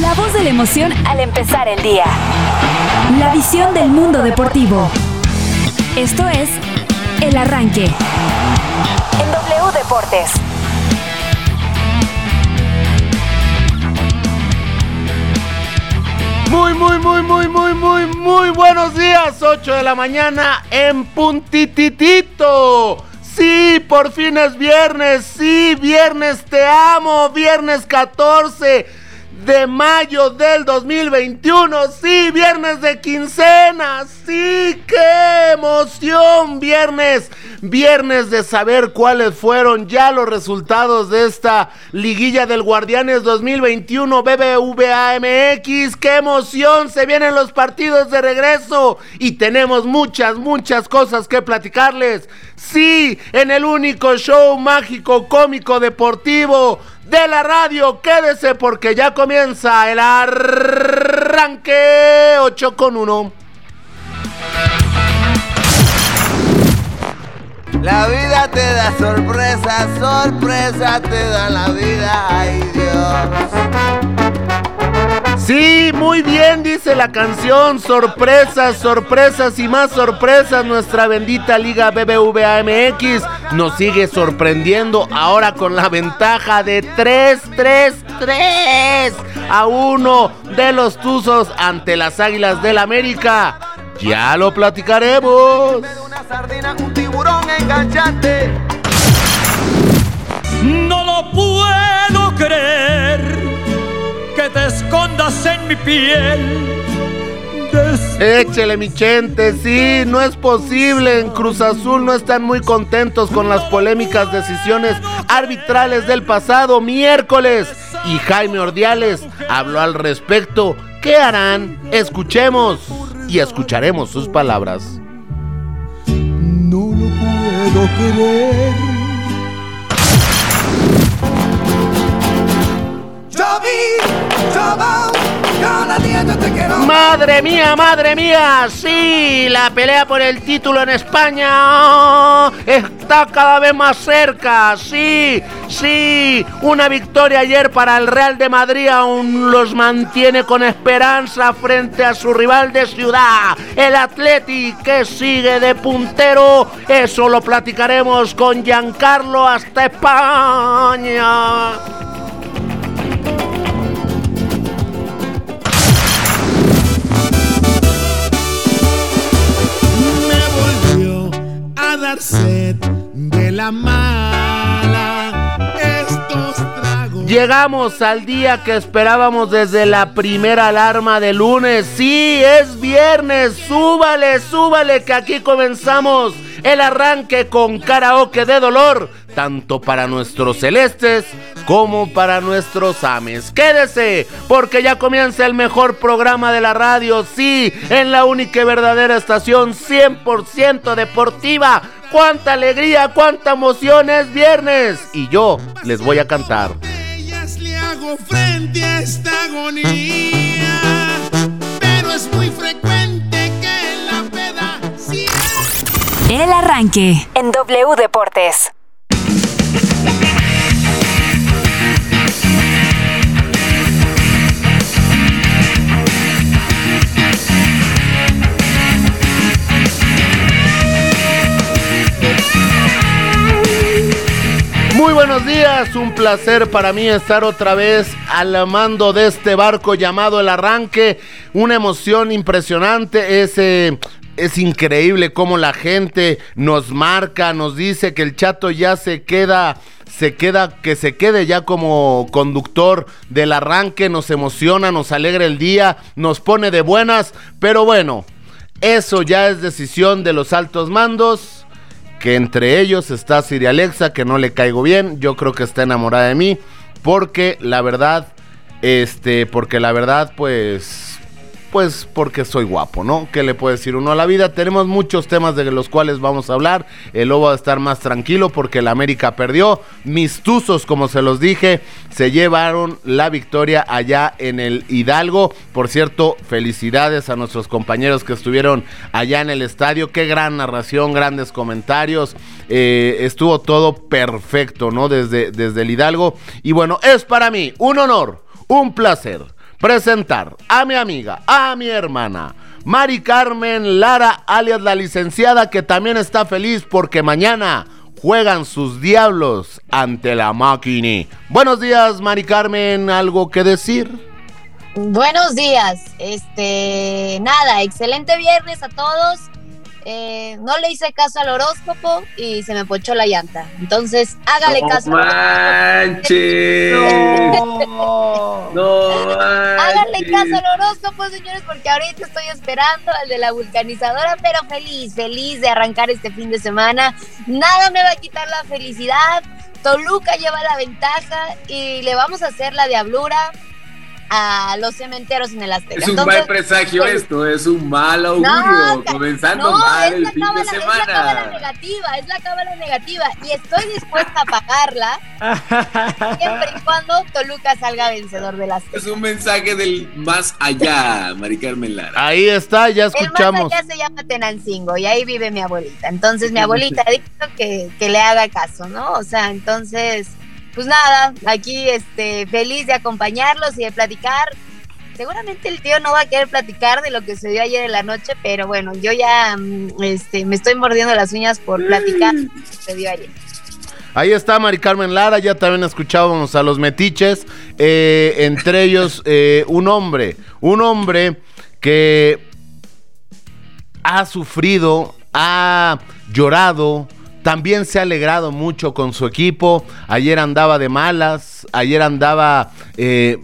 La voz de la emoción al empezar el día. La visión del mundo deportivo. Esto es El Arranque. En W Deportes. Muy, muy, muy, muy, muy, muy, muy buenos días. 8 de la mañana en puntititito. Sí, por fin es viernes. Sí, viernes te amo. Viernes 14 de mayo del 2021. Sí, viernes de quincena. Sí, qué emoción. Viernes, viernes de saber cuáles fueron ya los resultados de esta liguilla del Guardianes 2021 BBVA MX. Qué emoción. Se vienen los partidos de regreso y tenemos muchas, muchas cosas que platicarles. Sí, en el único show mágico, cómico, deportivo de la radio. Quédese porque ya comienza el arranque 8 con 1. La vida te da sorpresa, sorpresa te da la vida, ay Dios. Sí, muy bien, dice la canción. Sorpresas, sorpresas y más sorpresas. Nuestra bendita Liga BBVA MX nos sigue sorprendiendo ahora con la ventaja de 3, 3, 3 a 1 de los Tuzos ante las Águilas del América. Ya lo platicaremos. Una sardina, un tiburón enganchante. No lo puedo creer que te escondas en mi piel. Échele mi chente, sí, no es posible. En Cruz Azul no están muy contentos con las polémicas decisiones arbitrales del pasado miércoles. Y Jaime Ordiales habló al respecto. ¿Qué harán? Escuchemos y escucharemos sus palabras. No lo puedo creer. Madre mía, madre mía, sí, la pelea por el título en España está cada vez más cerca, sí, sí, una victoria ayer para el Real de Madrid aún los mantiene con esperanza frente a su rival de ciudad, el Atleti, que sigue de puntero, eso lo platicaremos con Giancarlo hasta España. De la mala. Estos tragos. Llegamos al día que esperábamos desde la primera alarma de lunes. Sí, es viernes. Súbale, súbale, que aquí comenzamos el arranque con karaoke de dolor, tanto para nuestros celestes como para nuestros ames. Quédese, porque ya comienza el mejor programa de la radio, sí, en la única y verdadera estación 100% deportiva. ¡Cuánta alegría, cuánta emoción es viernes! Y yo les voy a cantar. Ellas le hago frente a esta agonía, pero es muy frecuente que la peda El arranque en W Deportes. Muy buenos días, un placer para mí estar otra vez al mando de este barco llamado El Arranque. Una emoción impresionante, es, eh, es increíble cómo la gente nos marca, nos dice que el chato ya se queda se queda, que se quede ya como conductor del arranque, nos emociona, nos alegra el día, nos pone de buenas, pero bueno, eso ya es decisión de los altos mandos que entre ellos está Siri Alexa, que no le caigo bien, yo creo que está enamorada de mí, porque la verdad, este, porque la verdad, pues, pues porque soy guapo, ¿no? ¿Qué le puede decir uno a la vida? Tenemos muchos temas de los cuales vamos a hablar. El lobo va a estar más tranquilo porque el América perdió. Mis tuzos, como se los dije, se llevaron la victoria allá en el Hidalgo. Por cierto, felicidades a nuestros compañeros que estuvieron allá en el estadio. Qué gran narración, grandes comentarios. Eh, estuvo todo perfecto, ¿no? Desde, desde el Hidalgo. Y bueno, es para mí un honor, un placer presentar a mi amiga, a mi hermana, Mari Carmen Lara, alias la licenciada, que también está feliz porque mañana juegan sus diablos ante la máquina. Buenos días, Mari Carmen, ¿algo que decir? Buenos días, este, nada, excelente viernes a todos. Eh, no le hice caso al horóscopo y se me pochó la llanta. Entonces, hágale no caso. Manches. No. no Háganle caso al horóscopo, señores, porque ahorita estoy esperando al de la vulcanizadora, pero feliz, feliz de arrancar este fin de semana. Nada me va a quitar la felicidad. Toluca lleva la ventaja y le vamos a hacer la diablura a los cementeros en el Azteca. Es un Entonces, mal presagio pues, esto, es un mal augurio, No, comenzando no, mal es el la fin de cábala- Es la cábala semana. negativa, es la cábala negativa. Y estoy dispuesta a pagarla siempre y cuando Toluca salga vencedor de las Es un mensaje del más allá, Mari Carmen Lara. Ahí está, ya El más escuchamos. allá se llama Tenancingo y ahí vive mi abuelita. Entonces mi abuelita ha dicho que, que le haga caso, ¿no? O sea, entonces, pues nada, aquí este, feliz de acompañarlos y de platicar. Seguramente el tío no va a querer platicar de lo que se dio ayer en la noche, pero bueno, yo ya mm, este, me estoy mordiendo las uñas por platicar lo que se dio ayer. Ahí está Mari Carmen Lara, ya también escuchábamos a los metiches, eh, entre ellos eh, un hombre, un hombre que ha sufrido, ha llorado, también se ha alegrado mucho con su equipo, ayer andaba de malas, ayer andaba eh,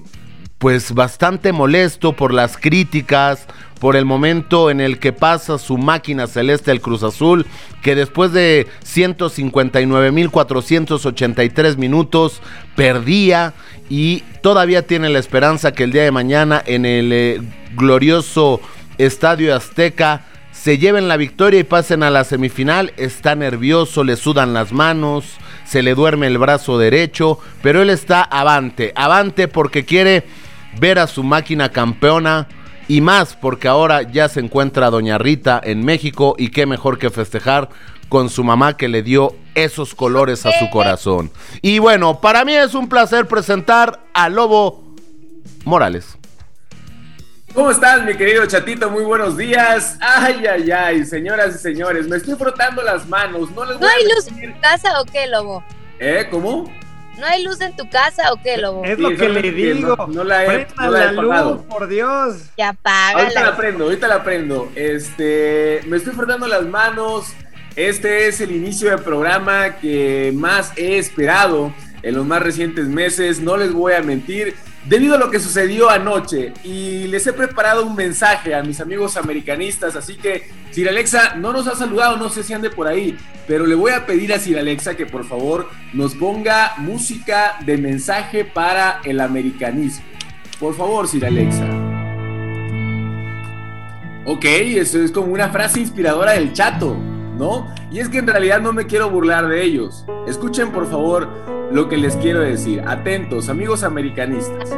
pues bastante molesto por las críticas, por el momento en el que pasa su máquina celeste el Cruz Azul, que después de 159.483 minutos perdía y todavía tiene la esperanza que el día de mañana en el eh, glorioso Estadio Azteca se lleven la victoria y pasen a la semifinal. Está nervioso, le sudan las manos, se le duerme el brazo derecho, pero él está avante, avante porque quiere ver a su máquina campeona y más porque ahora ya se encuentra Doña Rita en México y qué mejor que festejar con su mamá que le dio esos colores a su corazón. Y bueno, para mí es un placer presentar a Lobo Morales. ¿Cómo estás, mi querido chatito? Muy buenos días. Ay, ay, ay, señoras y señores, me estoy frotando las manos. No les voy ¿No hay a luz en tu casa o qué, Lobo? ¿Eh? ¿Cómo? ¿No hay luz en tu casa o qué, Lobo? Es Sí, lo que le digo. no- no la he- no la he la luz, por Dios. Ya Ahorita la prendo, ahorita la prendo. Este, me estoy frotando las manos. Este es el inicio del programa que más he esperado en los más recientes meses. No les voy a mentir. Debido a lo que sucedió anoche y les he preparado un mensaje a mis amigos americanistas, así que Sir Alexa no nos ha saludado, no sé si ande por ahí, pero le voy a pedir a Sir Alexa que por favor nos ponga música de mensaje para el americanismo. Por favor, Sir Alexa. Ok, eso es como una frase inspiradora del chato, ¿no? Y es que en realidad no me quiero burlar de ellos. Escuchen por favor lo que les quiero decir. Atentos, amigos americanistas.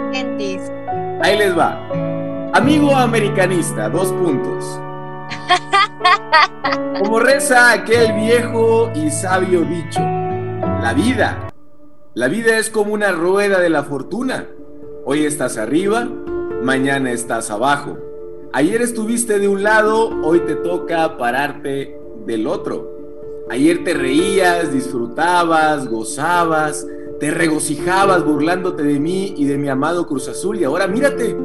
Ahí les va. Amigo americanista, dos puntos. Como reza aquel viejo y sabio dicho, la vida. La vida es como una rueda de la fortuna. Hoy estás arriba, mañana estás abajo. Ayer estuviste de un lado, hoy te toca pararte del otro. Ayer te reías, disfrutabas, gozabas, te regocijabas burlándote de mí y de mi amado Cruz Azul y ahora mírate.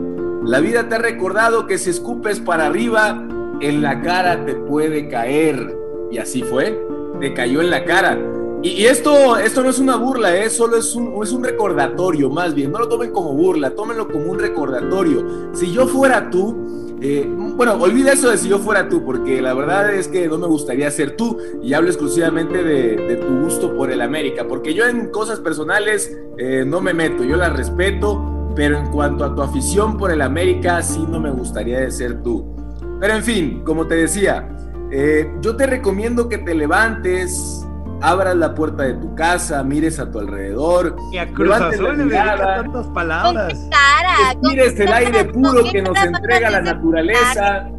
La vida te ha recordado que si escupes para arriba, en la cara te puede caer. Y así fue, te cayó en la cara. Y, esto, esto no es una burla, ¿eh? solo es un, es un recordatorio, más bien. No lo tomen como burla, tómenlo como un recordatorio. Si yo fuera tú, eh, bueno, olvida eso de si yo fuera tú, porque la verdad es que no me gustaría ser tú. Y hablo exclusivamente de, tu gusto por el América, porque yo en cosas personales eh, no me meto, yo las respeto. Pero en cuanto a tu afición por el América, sí no me gustaría de ser tú. Pero en fin, como te decía, eh, yo te recomiendo que te levantes, abras la puerta de tu casa, mires a tu alrededor, Y a Cruz Azul le tantas ¿Con palabras. cara? ¿Con respires el aire puro ¿Con qué que nos entrega la naturaleza,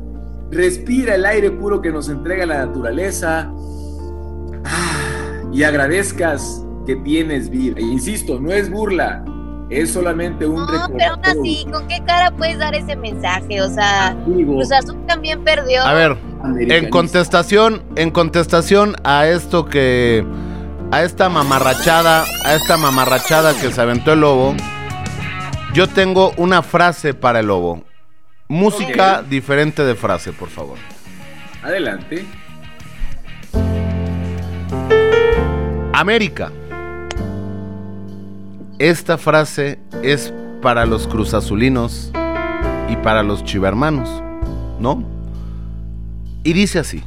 respira el aire puro que nos entrega la naturaleza ah, y agradezcas que tienes vida. E insisto, no es burla, es solamente un No, pero aún así, ¿con qué cara puedes dar ese mensaje? O sea, Amigo, Cruz Azul también perdió. A ver, en contestación, en contestación a esto que a esta mamarrachada, a esta mamarrachada que se aventó el lobo, yo tengo una frase para el lobo. Música diferente de frase, por favor. Adelante. América. Esta frase es para los cruzazulinos y para los chivermanos, ¿no? Y dice así.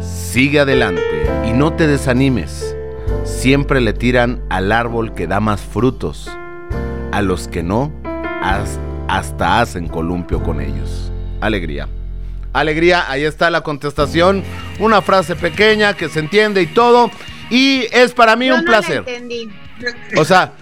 Sigue adelante y no te desanimes. Siempre le tiran al árbol que da más frutos. A los que no, has- hasta hacen columpio con ellos. Alegría. Alegría, ahí está la contestación. Una frase pequeña que se entiende y todo. Y es para mí Yo un no la placer. entendí. O sea,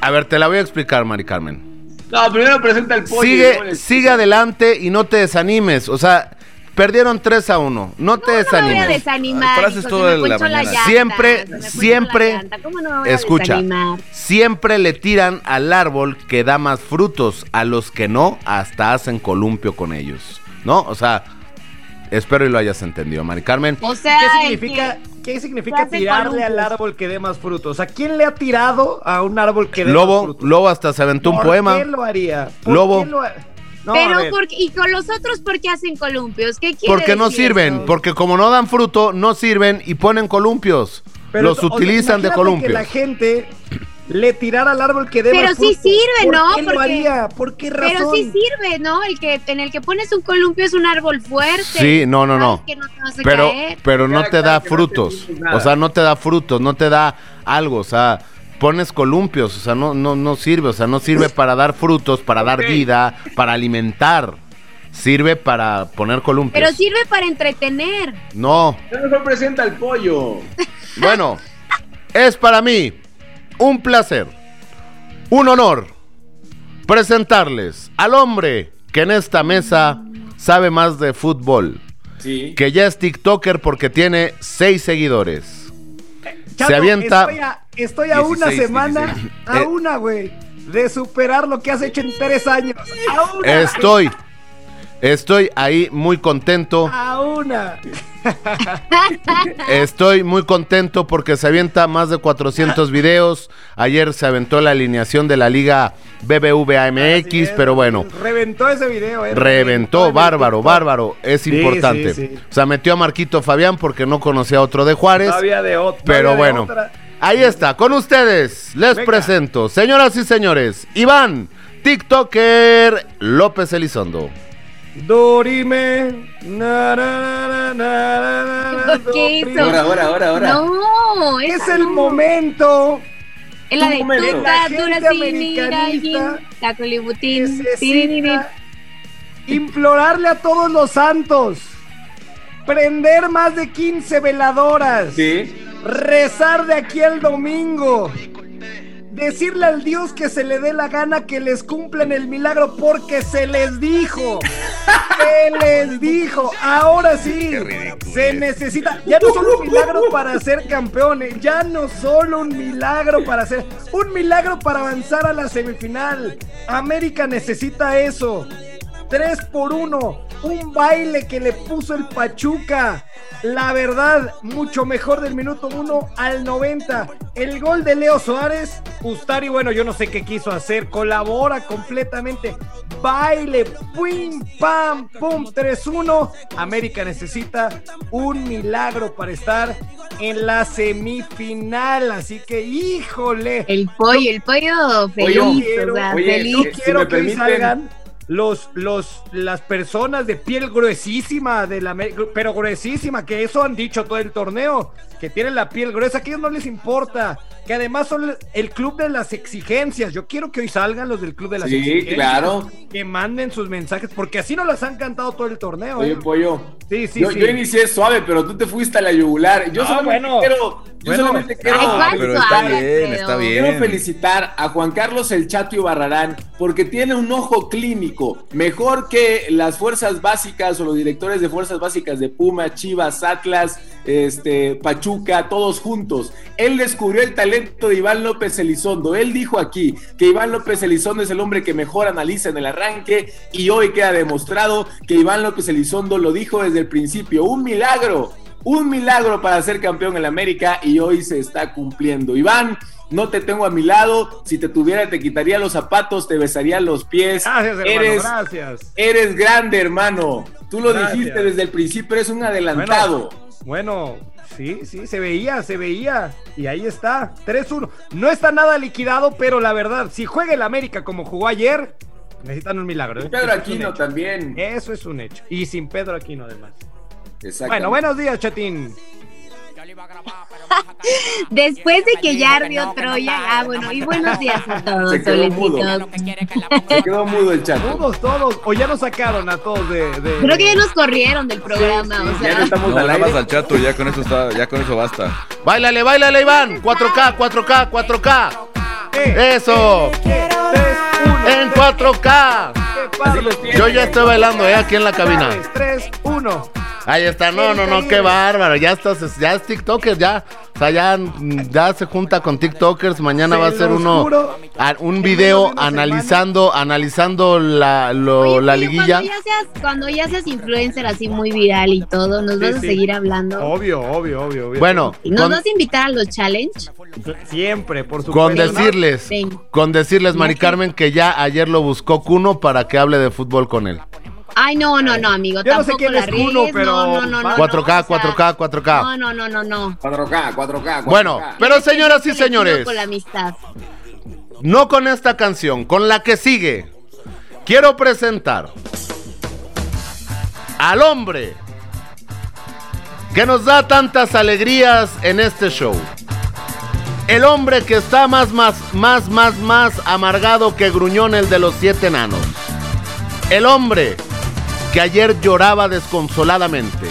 a ver, te la voy a explicar, Mari Carmen. No, primero presenta el pollo. y Sigue, sigue adelante y no te desanimes. O sea, perdieron 3 a 1. No te No me voy a desanimes. desanimar. Hijo, todo se de me la ponchó mañana. llanta, Siempre, se me ponchó siempre, la llanta. ¿Cómo no me voy a Escucha, desanimar? siempre le tiran al árbol que da más frutos. A los que no, hasta hacen columpio con ellos. ¿No? O sea, espero y lo hayas entendido, Mari Carmen. O sea, ¿Qué significa, que- ¿qué significa tirarle al árbol que dé más frutos? O sea, ¿quién le ha tirado a un árbol que dé más Lobo, frutos? Lobo hasta se aventó un ¿Por poema. qué lo haría? ¿Por Lobo. qué lo ha- No, a Pero porque, y con los otros, ¿por qué hacen columpios? ¿Qué quiere Porque no decir sirven, eso? porque como no dan fruto, no sirven y ponen columpios. Pero, Los o sea, utilizan de columpios. que la gente le tirara al árbol que dé Pero sí sirve, ¿Por ¿no? qué lo Porque- haría? ¿Por qué razón? Pero sí sirve, ¿no? El que en el que pones un columpio es un árbol fuerte. Sí, no, no, no. Que no te vas a Pero, caer. pero no te da no frutos. O sea, no te da frutos, no te da algo. O sea, pones columpios. O sea, no, no, no sirve. O sea, no sirve para dar frutos, para dar vida, para alimentar. Sirve para poner columpios. Pero sirve para entretener. No. Ya mejor presenta el pollo. Bueno, es para mí un placer, un honor presentarles al hombre que en esta mesa sabe más de fútbol, Sí. que ya es TikToker porque tiene seis seguidores. Chato, se avienta- Estoy a, estoy a una 16, semana, 16. a Eh. una, güey, de superar lo que has hecho en tres años. A una. Estoy, estoy ahí muy contento. A una. Estoy muy contento porque se avienta más de 400 videos. Ayer se aventó la alineación de la liga BBVA Así MX, es, pero bueno. Reventó ese video, eh. Reventó, bárbaro, bárbaro. Es Sí, importante. sí, sí. O sea, metió a Marquito Fabián porque no conocía a otro de Juárez. No había de ot- no pero bueno, otra. ahí está. Con ustedes les Venga. presento, señoras y señores, Iván, TikToker López Elizondo. Dorime. na, na, na, na, na, na, ¿Qué hizo? Ahora, ahora, ahora, ahora. No, Es el no. momento Es la de La gente dura, americanista Tacolibutín. necesita implorarle a todos los santos, prender más de 15 veladoras, Sí. rezar de aquí al domingo, decirle al Dios que se le dé la gana que les cumplan el milagro porque se les dijo. Se les dijo, ahora sí, se necesita, ya no solo un milagro para ser campeones, ya no solo un milagro para ser, un milagro para avanzar a la semifinal. América necesita eso. 3 por 1, un baile que le puso el Pachuca. La verdad, mucho mejor del minuto 1 al 90. El gol de Leo Suárez, Ustari, bueno, yo no sé qué quiso hacer, colabora completamente. Baile, pum, pam, pum, 3-1. América necesita un milagro para estar en la semifinal. Así que, híjole. El pollo, el pollo feliz, Pollo. o sea, Oye, feliz. si quiero me que permiten- salgan los, los, las personas de piel gruesísima, de la, pero gruesísima, que eso han dicho todo el torneo, que tienen la piel gruesa, que a ellos no les importa, que además son el- club de las exigencias. Yo quiero que hoy salgan los del club de las Sí, exigencias. claro. Que manden sus mensajes, porque así no las han cantado todo el torneo. Oye, ¿eh? pollo. Sí, sí, yo, sí. yo inicié suave, pero tú te fuiste a la yugular. Yo Ah, solamente bueno. quiero. Yo Bueno. solamente quiero. Ay, ¿cuál pero suave, está bien, está Quiero bien. felicitar a Juan Carlos El Chato Ibarrarán porque tiene un ojo clínico mejor que las fuerzas básicas o los directores de fuerzas básicas de Puma, Chivas, Atlas, este, Pachuca, todos juntos. Él descubrió el talento talento de Iván López Elizondo. Él dijo aquí que Iván López Elizondo es el hombre que mejor analiza en el arranque y hoy queda demostrado que Iván López Elizondo lo dijo desde el principio. Un milagro, un milagro para ser campeón en la América y hoy se está cumpliendo. Iván, no te tengo a mi lado. Si te tuviera, te quitaría los zapatos, te besaría los pies. Gracias, hermano, eres, gracias. eres grande, hermano. Tú lo Gracias. dijiste desde el principio, eres un adelantado. Bueno, sí, sí, se veía, se veía. Y ahí está, 3-1. No está nada liquidado, pero la verdad, si juega el América como jugó ayer, necesitan un milagro. ¿eh? Pedro es Aquino también. Eso es un hecho. Y sin Pedro Aquino, además. Bueno, buenos días, Chatín. Después de que ya ardió Troya, ah, bueno, y buenos días a todos, Se quedó mudo. Se quedó mudo el chat. Todos, todos. O ya nos sacaron a todos de. de- Creo que ya nos corrieron del programa, o Ya no sea. estamos No, al aire. al chato, ya con eso está, ya con eso basta. Báilale, báilale, Iván. 4K, 4K, 4K. Eso. En tres, 4K. eh, Pablo, Yo ya estoy bailando eh, aquí en la cabina. 3, 1. Ahí está, no, no, no, qué bárbaro. Ya estás, ya es TikToker, ya. O sea, ya, ya se junta con TikTokers. Mañana Se va a ser uno, juro, a- un video analizando, analizando la, lo- Oye, la liguilla. Cuando ya, seas, cuando ya seas influencer así muy viral y todo, nos Sí, vas a seguir hablando. Obvio, obvio, obvio, obvio. Bueno, ¿Y nos con, vas a invitar a los challenge? siempre, por supuesto. con decirles, con decirles, Mari. Carmen, que ya ayer lo buscó Cuno para que hable de fútbol con él. Ay, no, no, no, amigo. Yo no sé tampoco quién la es riegues, pero- No, no, no, no, 4K, no, 4K, 4K. No, no, no, no, no. 4K, 4K, 4K. Bueno, pero señoras y señores, Con la amistad. no con esta canción, con la que sigue, quiero presentar al hombre que nos da tantas alegrías en este show. El hombre que está más, más, más, más, más amargado que Gruñón el de los siete enanos. El hombre que ayer lloraba desconsoladamente.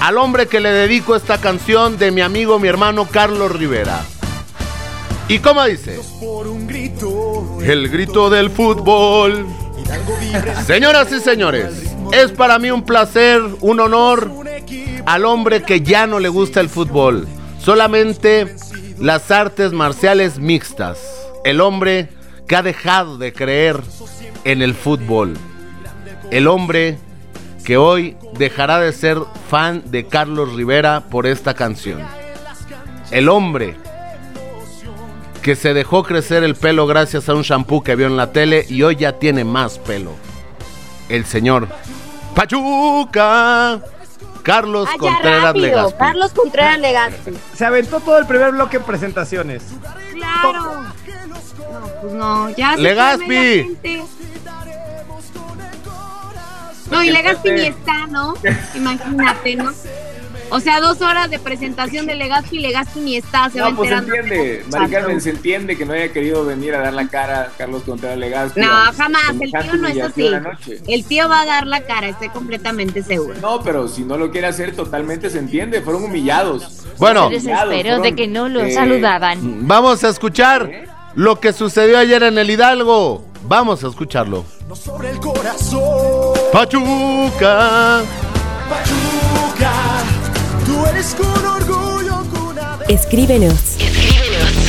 Al hombre que le dedico esta canción de mi amigo, mi hermano Carlos Rivera. ¿Y cómo dice? El grito del fútbol. Señoras y señores, es para mí un placer, un honor al hombre que ya no le gusta el fútbol, solamente las artes marciales mixtas. El hombre que ha dejado de creer en el fútbol. El hombre que hoy dejará de ser fan de Carlos Rivera por esta canción. El hombre que se dejó crecer el pelo gracias a un shampoo que vio en la tele y hoy ya tiene más pelo. El señor Pachuca. Carlos Ah, ya Contreras rápido. Legaspi. Carlos Contreras Legaspi. Se aventó todo el primer bloque en presentaciones. Claro. No, pues no, ya. se Legaspi. fue media gente. No, y Legaspi ni está, ¿no? Imagínate, ¿no? O sea, dos horas de presentación de Legaspi y Legaspi ni está, se va No, pues se enterando. entiende. Mari Carmen, se entiende que no haya querido venir a dar la cara a Carlos Contreras Legaspi. No, a jamás, el tío no es así. El tío va a dar la cara, estoy completamente seguro. No, pero si no lo quiere hacer, totalmente se entiende. Fueron humillados. Bueno. Se desesperó de que no lo Eh, saludaban. Vamos a escuchar lo que sucedió ayer en el Hidalgo. Vamos a escucharlo. Sobre el corazón, Pachuca. Pachuca, eres con orgullo cuna de Escríbenos.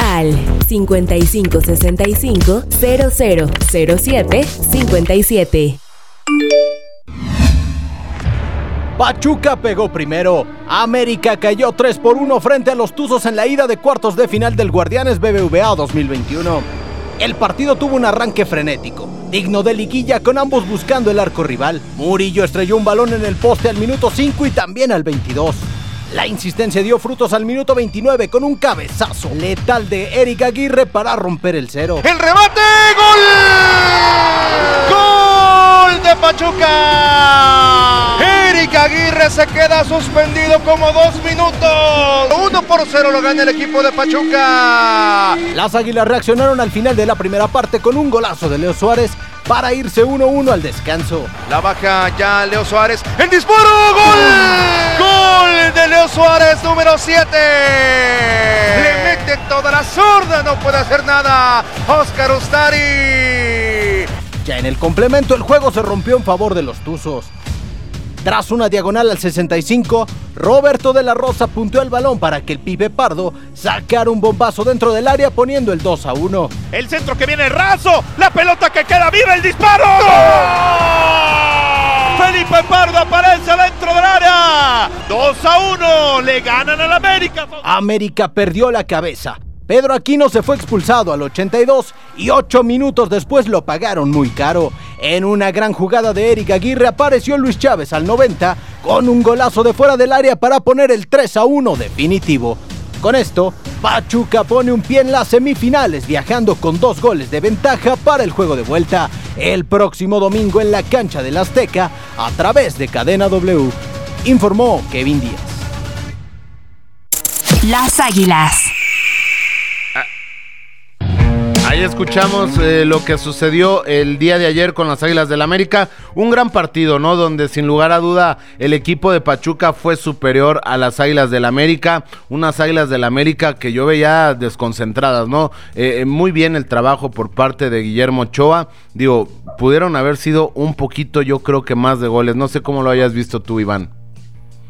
Al 5565 0007 57. Pachuca pegó primero. América cayó 3 por 1 frente a los Tuzos en la ida de cuartos de final del Guardianes BBVA 2021. El partido tuvo un arranque frenético, digno de liguilla con ambos buscando el arco rival. Murillo estrelló un balón en el poste al minuto 5 y también al 22. La insistencia dio frutos al minuto 29 con un cabezazo letal de Eric Aguirre para romper el cero. El remate, gol. Gol de Pachuca. Eric Aguirre se queda suspendido como dos minutos. Uno por cero lo gana el equipo de Pachuca. Las Águilas reaccionaron al final de la primera parte con un golazo de Leo Suárez para irse 1-1 al descanso. La baja ya Leo Suárez. El disparo. Gol. Gol de Leo Suárez, número 7. Le mete toda la zurda. No puede hacer nada. Oscar Ustari. Ya en el complemento el juego se rompió en favor de los Tuzos. Tras una diagonal al 65, Roberto de la Rosa punteó el balón para que el pibe Pardo sacara un bombazo dentro del área poniendo el 2 a 1. El centro que viene raso, la pelota que queda viva, el disparo. Felipe Pardo aparece dentro del área. 2 a 1, le ganan al América. América perdió la cabeza. Pedro Aquino se fue expulsado al 82 y 8 minutos después lo pagaron muy caro. En una gran jugada de Eric Aguirre apareció Luis Chávez al 90 con un golazo de fuera del área para poner el 3 a 1 definitivo. Con esto, Pachuca pone un pie en las semifinales viajando con dos goles de ventaja para el juego de vuelta el próximo domingo en la cancha del Azteca a través de Cadena W. Informó Kevin Díaz. Las Águilas. Ahí escuchamos eh, lo que sucedió el día de ayer con las Águilas del América. Un gran partido, ¿no? Donde sin lugar a duda el equipo de Pachuca fue superior a las Águilas del América. Unas Águilas del América que yo veía desconcentradas, ¿no? Eh, eh, muy bien el trabajo por parte de Guillermo Ochoa. Digo, pudieron haber sido un poquito, yo creo que más de goles. No sé cómo lo hayas visto tú, Iván.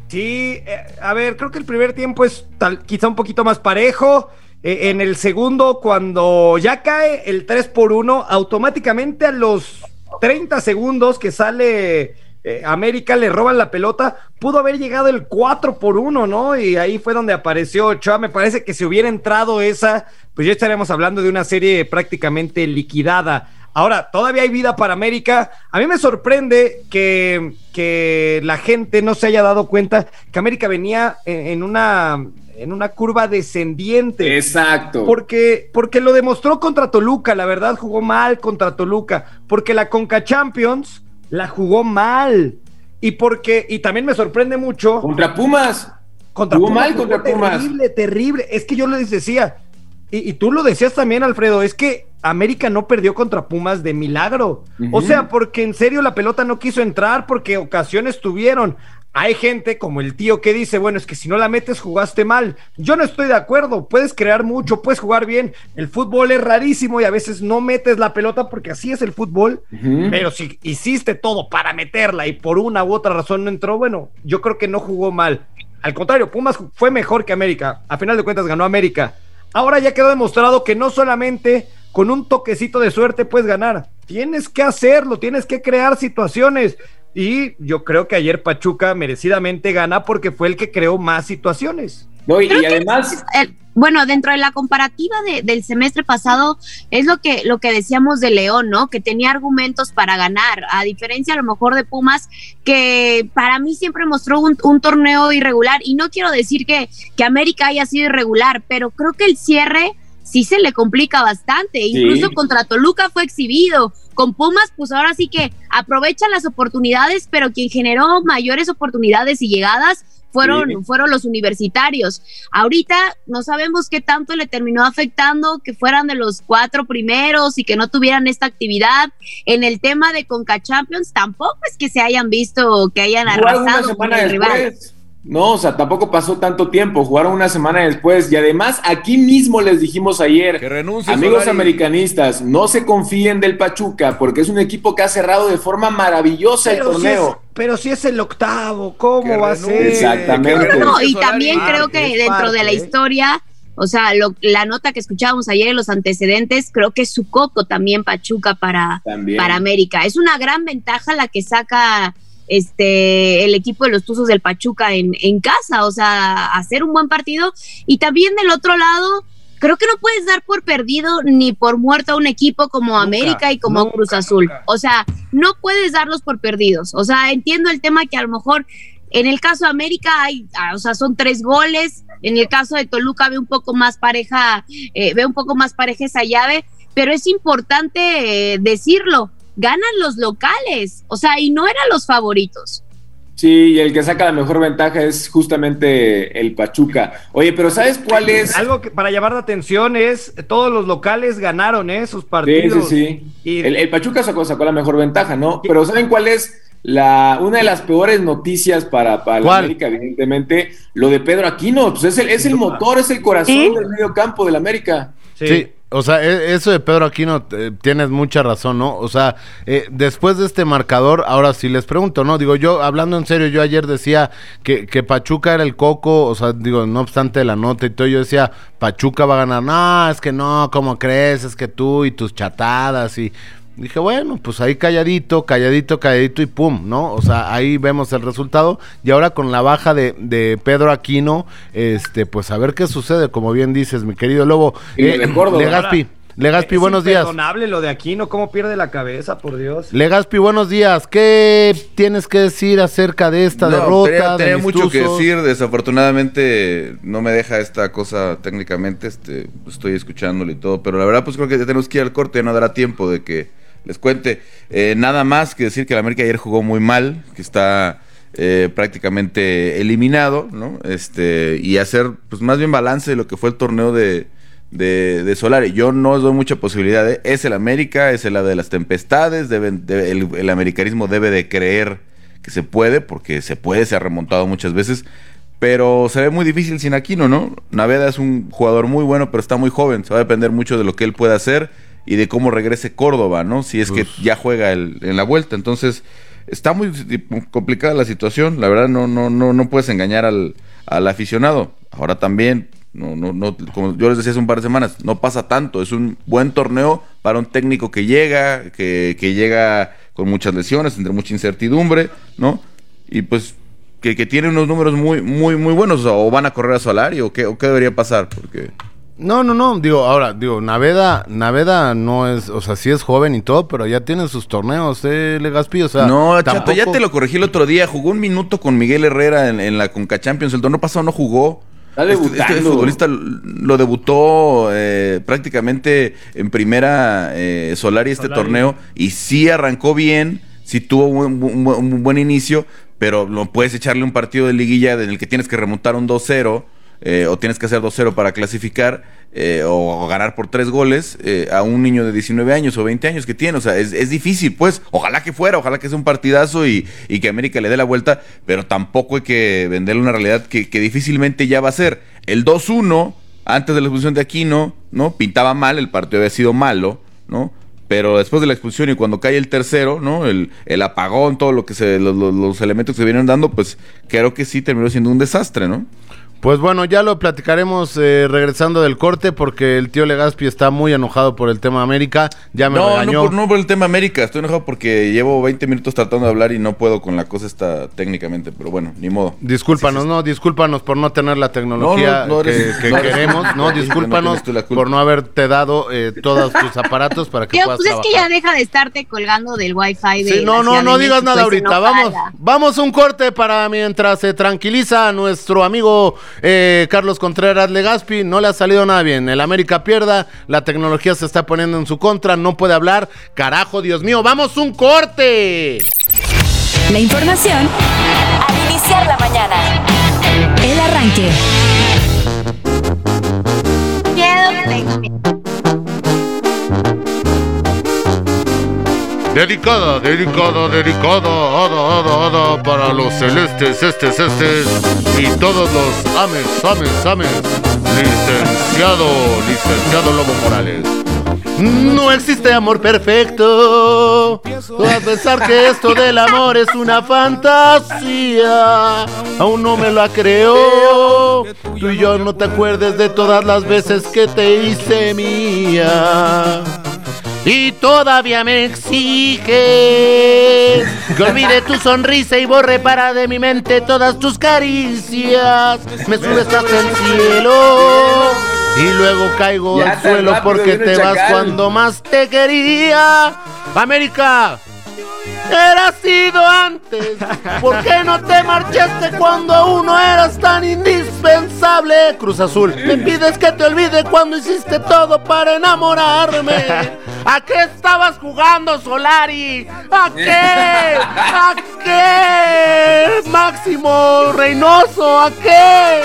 Sí, a ver, creo que el primer tiempo es tal, quizá un poquito más parejo. Eh, en el segundo, cuando ya cae el 3 por 1, automáticamente a los 30 segundos que sale eh, América, le roban la pelota, pudo haber llegado el 4 por 1, ¿no? Y ahí fue donde apareció Ochoa. Me parece que si hubiera entrado esa, pues ya estaríamos hablando de una serie prácticamente liquidada. Ahora, todavía hay vida para América. A mí me sorprende que, que la gente no se haya dado cuenta que América venía en, en una en una curva descendiente. Exacto. Porque, porque lo demostró contra Toluca, la verdad jugó mal contra Toluca, porque la Conca Champions la jugó mal. Y porque, y también me sorprende mucho. Contra Pumas. Contra jugó Pumas, mal contra Pumas. Terrible, terrible. Es que yo les decía, y, y tú lo decías también, Alfredo, es que América no perdió contra Pumas de milagro. O sea, porque en serio la pelota no quiso entrar, porque ocasiones tuvieron. Hay gente como el tío que dice, bueno, es que si no la metes jugaste mal. Yo no estoy de acuerdo, puedes crear mucho, puedes jugar bien. El fútbol es rarísimo y a veces no metes la pelota porque así es el fútbol. Pero si hiciste todo para meterla y por una u otra razón no entró, bueno, yo creo que no jugó mal. Al contrario, Pumas fue mejor que América. A final de cuentas ganó América. Ahora ya quedó demostrado que no solamente con un toquecito de suerte puedes ganar. Tienes que hacerlo, tienes que crear situaciones. Y yo creo que ayer Pachuca merecidamente gana porque fue el que creó más situaciones. No, y, además, el- bueno, dentro de la comparativa de- del semestre pasado, es lo que, lo que decíamos de León, ¿no? Que tenía argumentos para ganar, a diferencia a lo mejor de Pumas, que para mí siempre mostró un, un torneo irregular. Y no quiero decir que, que América haya sido irregular, pero creo que el cierre sí se le complica bastante. Incluso contra Toluca fue exhibido. Con Pumas, pues ahora sí que aprovecha las oportunidades, pero quien generó mayores oportunidades y llegadas fueron, Sí. fueron los universitarios. Ahorita no sabemos qué tanto le terminó afectando que fueran de los cuatro primeros y que no tuvieran esta actividad. En el tema de Conca Champions, tampoco es que se hayan visto que hayan arrasado con el rival. No, o sea, tampoco pasó tanto tiempo, jugaron una semana después y además aquí mismo les dijimos ayer, Que renuncie amigos Solari. americanistas, no se confíen del Pachuca porque es un equipo que ha cerrado de forma maravillosa el Pero si, es, torneo. pero si es el octavo, ¿cómo Que va a ser? Exactamente. No, y Solari. también creo que es dentro de la parte. historia, o sea, lo- la nota que escuchábamos ayer en los antecedentes, creo que es su coco también Pachuca para, También. para América. Es una gran ventaja la que saca este el equipo de los Tuzos del Pachuca en, en casa, o sea, hacer un buen partido. Y también del otro lado, creo que no puedes dar por perdido ni por muerto a un equipo como Nunca, América y como nunca, Cruz Azul. nunca. O sea, no puedes darlos por perdidos. O sea, entiendo el tema que a lo mejor en el caso de América hay, ah, o sea, son tres goles. En el caso de Toluca ve un poco más pareja, eh, ve un poco más pareja esa llave, pero es importante eh, decirlo. Ganan los locales, o sea, y no eran los favoritos. Sí, y el que saca la mejor ventaja es justamente el Pachuca. Oye, pero ¿sabes cuál es? Algo que para llamar la atención es todos los locales ganaron ¿eh? sus Sí, partidos. sí, sí. Y- El, el Pachuca sacó, sacó la mejor ventaja, ¿no? Pero ¿saben cuál es la, una de las peores noticias para, para la. América? Evidentemente, lo de Pedro Aquino. Pues es el, es el motor, es el corazón ¿Sí? del medio campo del América. Sí. Sí. O sea, e- eso de Pedro Aquino, eh, tienes mucha razón, ¿no? O sea, eh, después de este marcador, ahora sí les pregunto, ¿no? Digo, yo, hablando en serio, yo ayer decía que, que Pachuca era el coco, o sea, digo, no obstante la nota y todo, yo decía, Pachuca va a ganar. No, es que no, ¿cómo crees? Es que tú y tus chatadas y... Dije, bueno, pues ahí calladito, calladito, calladito y pum, ¿no? O sea, ahí vemos el resultado. Y ahora con la baja de, de Pedro Aquino, este, pues a ver qué sucede, como bien dices, mi querido Lobo. Y de Córdoba. Legaspi, Legaspi, Es buenos días. imperdonable lo de Aquino, cómo pierde la cabeza, por Dios. Legaspi, buenos días. ¿Qué tienes que decir acerca de esta No, derrota? tenía, de mucho que decir, desafortunadamente no me deja esta cosa técnicamente, este, estoy escuchándolo y todo, pero la verdad pues creo que ya tenemos que ir al corte, ya no dará tiempo de que les cuente. Eh, nada más que decir que el América ayer jugó muy mal, que está eh, prácticamente eliminado, ¿no? Este, y hacer pues más bien balance de lo que fue el torneo de, de, de Solari. Yo no os doy mucha posibilidad, ¿eh? es el América, es el de las tempestades, deben, debe- el, el americanismo debe de creer que se puede, porque se puede, se ha remontado muchas veces, pero se ve muy difícil sin Aquino, ¿no? Naveda es un jugador muy bueno, pero está muy joven, se va a depender mucho de lo que él pueda hacer y de cómo regrese Córdoba, ¿no? Si es que ya juega el- en la vuelta, entonces está muy complicada la situación, la verdad no no no no puedes engañar al, al aficionado. Ahora también no no no como yo les decía hace un par de semanas, no pasa tanto, es un buen torneo para un técnico que llega, que, que llega con muchas lesiones, entre mucha incertidumbre, ¿no? Y pues que, que tiene unos números muy muy muy buenos o, van a correr a Solari o qué o qué debería pasar porque No, no, no, digo, ahora, digo, Naveda, Naveda no es, o sea, sí es joven y todo, pero ya tiene sus torneos, eh, Legaspi, o sea. no, Chato, ya te lo corregí el otro día. Jugó un minuto con Miguel Herrera en, en la Conca Champions. El torneo pasado no jugó. Está Este, debutando. este futbolista lo debutó eh, prácticamente en primera eh, Solari este Solari. torneo y sí arrancó bien, sí tuvo un, un buen inicio, pero no puedes echarle un partido de liguilla en el que tienes que remontar un 2-0 eh, o tienes que hacer 2-0 para clasificar eh, o, ganar por tres goles eh, a un niño de 19 años o 20 años que tiene. O sea, es, es difícil, pues. Ojalá que fuera, ojalá que sea un partidazo y, y que América le dé la vuelta, pero tampoco hay que venderle una realidad que, que difícilmente ya va a ser. El 2-1, antes de la expulsión de Aquino, ¿no? Pintaba mal, el partido había sido malo, ¿no? Pero después de la expulsión y cuando cae el tercero, ¿no? El, el apagón, todo lo que se, los, los- los elementos que se vienen dando, pues creo que sí terminó siendo un desastre, ¿no? Pues bueno, ya lo platicaremos eh, regresando del corte, porque el tío Legaspi está muy enojado por el tema América. Ya me No, no regañó. por, no por el tema América, estoy enojado porque llevo 20 minutos tratando de hablar y no puedo con la cosa esta técnicamente, pero bueno, ni modo. Discúlpanos, no, discúlpanos por no tener la tecnología No, no, no que, eres- que no eres- queremos, no, no discúlpanos por no haberte dado eh, todos tus aparatos para que Tío, puedas pues es que ya deja de estarte colgando del wifi de Sí, no, no, no digas México, nada ahorita. Vamos, vamos a un corte para mientras se tranquiliza nuestro amigo eh, Carlos Contreras Legaspi. No le ha salido nada bien. El América pierda, la tecnología se está poniendo en su contra, no puede hablar. Carajo, Dios mío, vamos un corte. La información al iniciar la mañana. El arranque. Dedicada, dedicada, dedicada, ada, ada, ada para los celestes, estes, estes y todos los ames, ames, ames. Licenciado, licenciado Lobo Morales. No existe amor perfecto. A pesar que esto del amor es una fantasía, aún no me la creo. Tú y yo no te acuerdes de todas las veces que te hice mía. Y todavía me exiges que olvide tu sonrisa y borre para de mi mente todas tus caricias. Me subes hasta el cielo y luego caigo Ya al suelo rápido porque te vas cuando más te quería. América, era sido antes. ¿Por qué no te marchaste cuando aún no eras tan indispensable? Cruz Azul, me pides que te olvide cuando hiciste todo para enamorarme. ¿A qué estabas jugando, Solari? ¿A qué? ¿A qué? Máximo Reynoso, ¿a qué?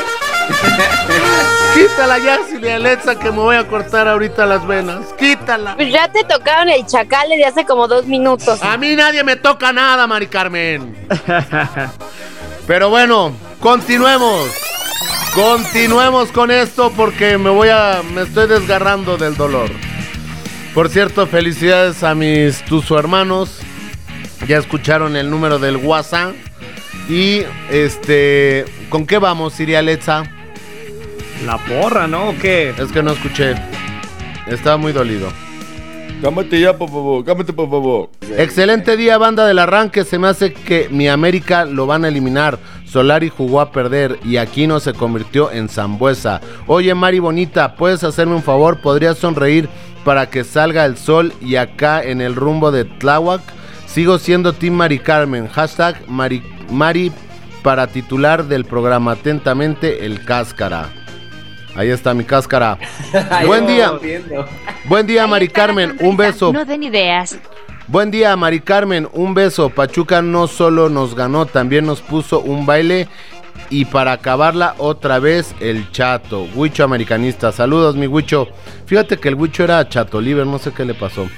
Quítala ya, Silvia Alexa, que me voy a cortar ahorita las venas. Quítala. Pues ya te tocaron el chacal desde hace como dos minutos. A mí nadie me toca nada, Mari Carmen. Pero bueno, continuemos. Continuemos con esto porque me voy a. me estoy desgarrando del dolor. Por cierto, felicidades a mis tus hermanos. Ya escucharon el número del WhatsApp. Y este. ¿Con qué vamos, Siria Letza? La porra, ¿no? ¿O qué? Es que no escuché. Estaba muy dolido. Cámate ya, por favor, cámate por favor. Excelente día, banda del arranque. Se me hace que mi América lo van a eliminar. Solari jugó a perder y Aquino se convirtió en Zambuesa. Oye, Mari Bonita, ¿puedes hacerme un favor? ¿Podrías sonreír para que salga el sol y acá en el rumbo de Tláhuac? Sigo siendo Team Mari Carmen. Hashtag Mari, Mari para titular del programa. Atentamente, el Cáscara. Ahí está mi cáscara. Buen día. Buen día, Mari Carmen. Un beso. No den ideas. Buen día, Mari Carmen. Un beso. Pachuca no solo nos ganó, también nos puso un baile. Y para acabarla otra vez, el chato. Huicho americanista. Saludos, mi Huicho. Fíjate que el Huicho era chato libre, no sé qué le pasó.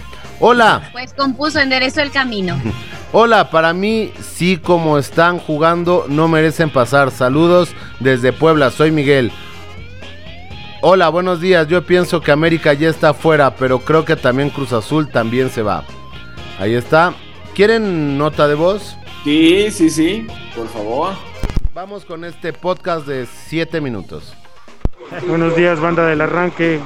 Hola. Pues compuso enderezó el camino. Hola, para mí, sí, como están jugando, no merecen pasar. Saludos desde Puebla, soy Miguel. Hola, buenos días. Yo pienso que América ya está afuera, pero creo que también Cruz Azul también se va. Ahí está. ¿Quieren nota de voz? Sí, sí, sí. Por favor. Vamos con este podcast de 7 minutos. Buenos días, banda del arranque.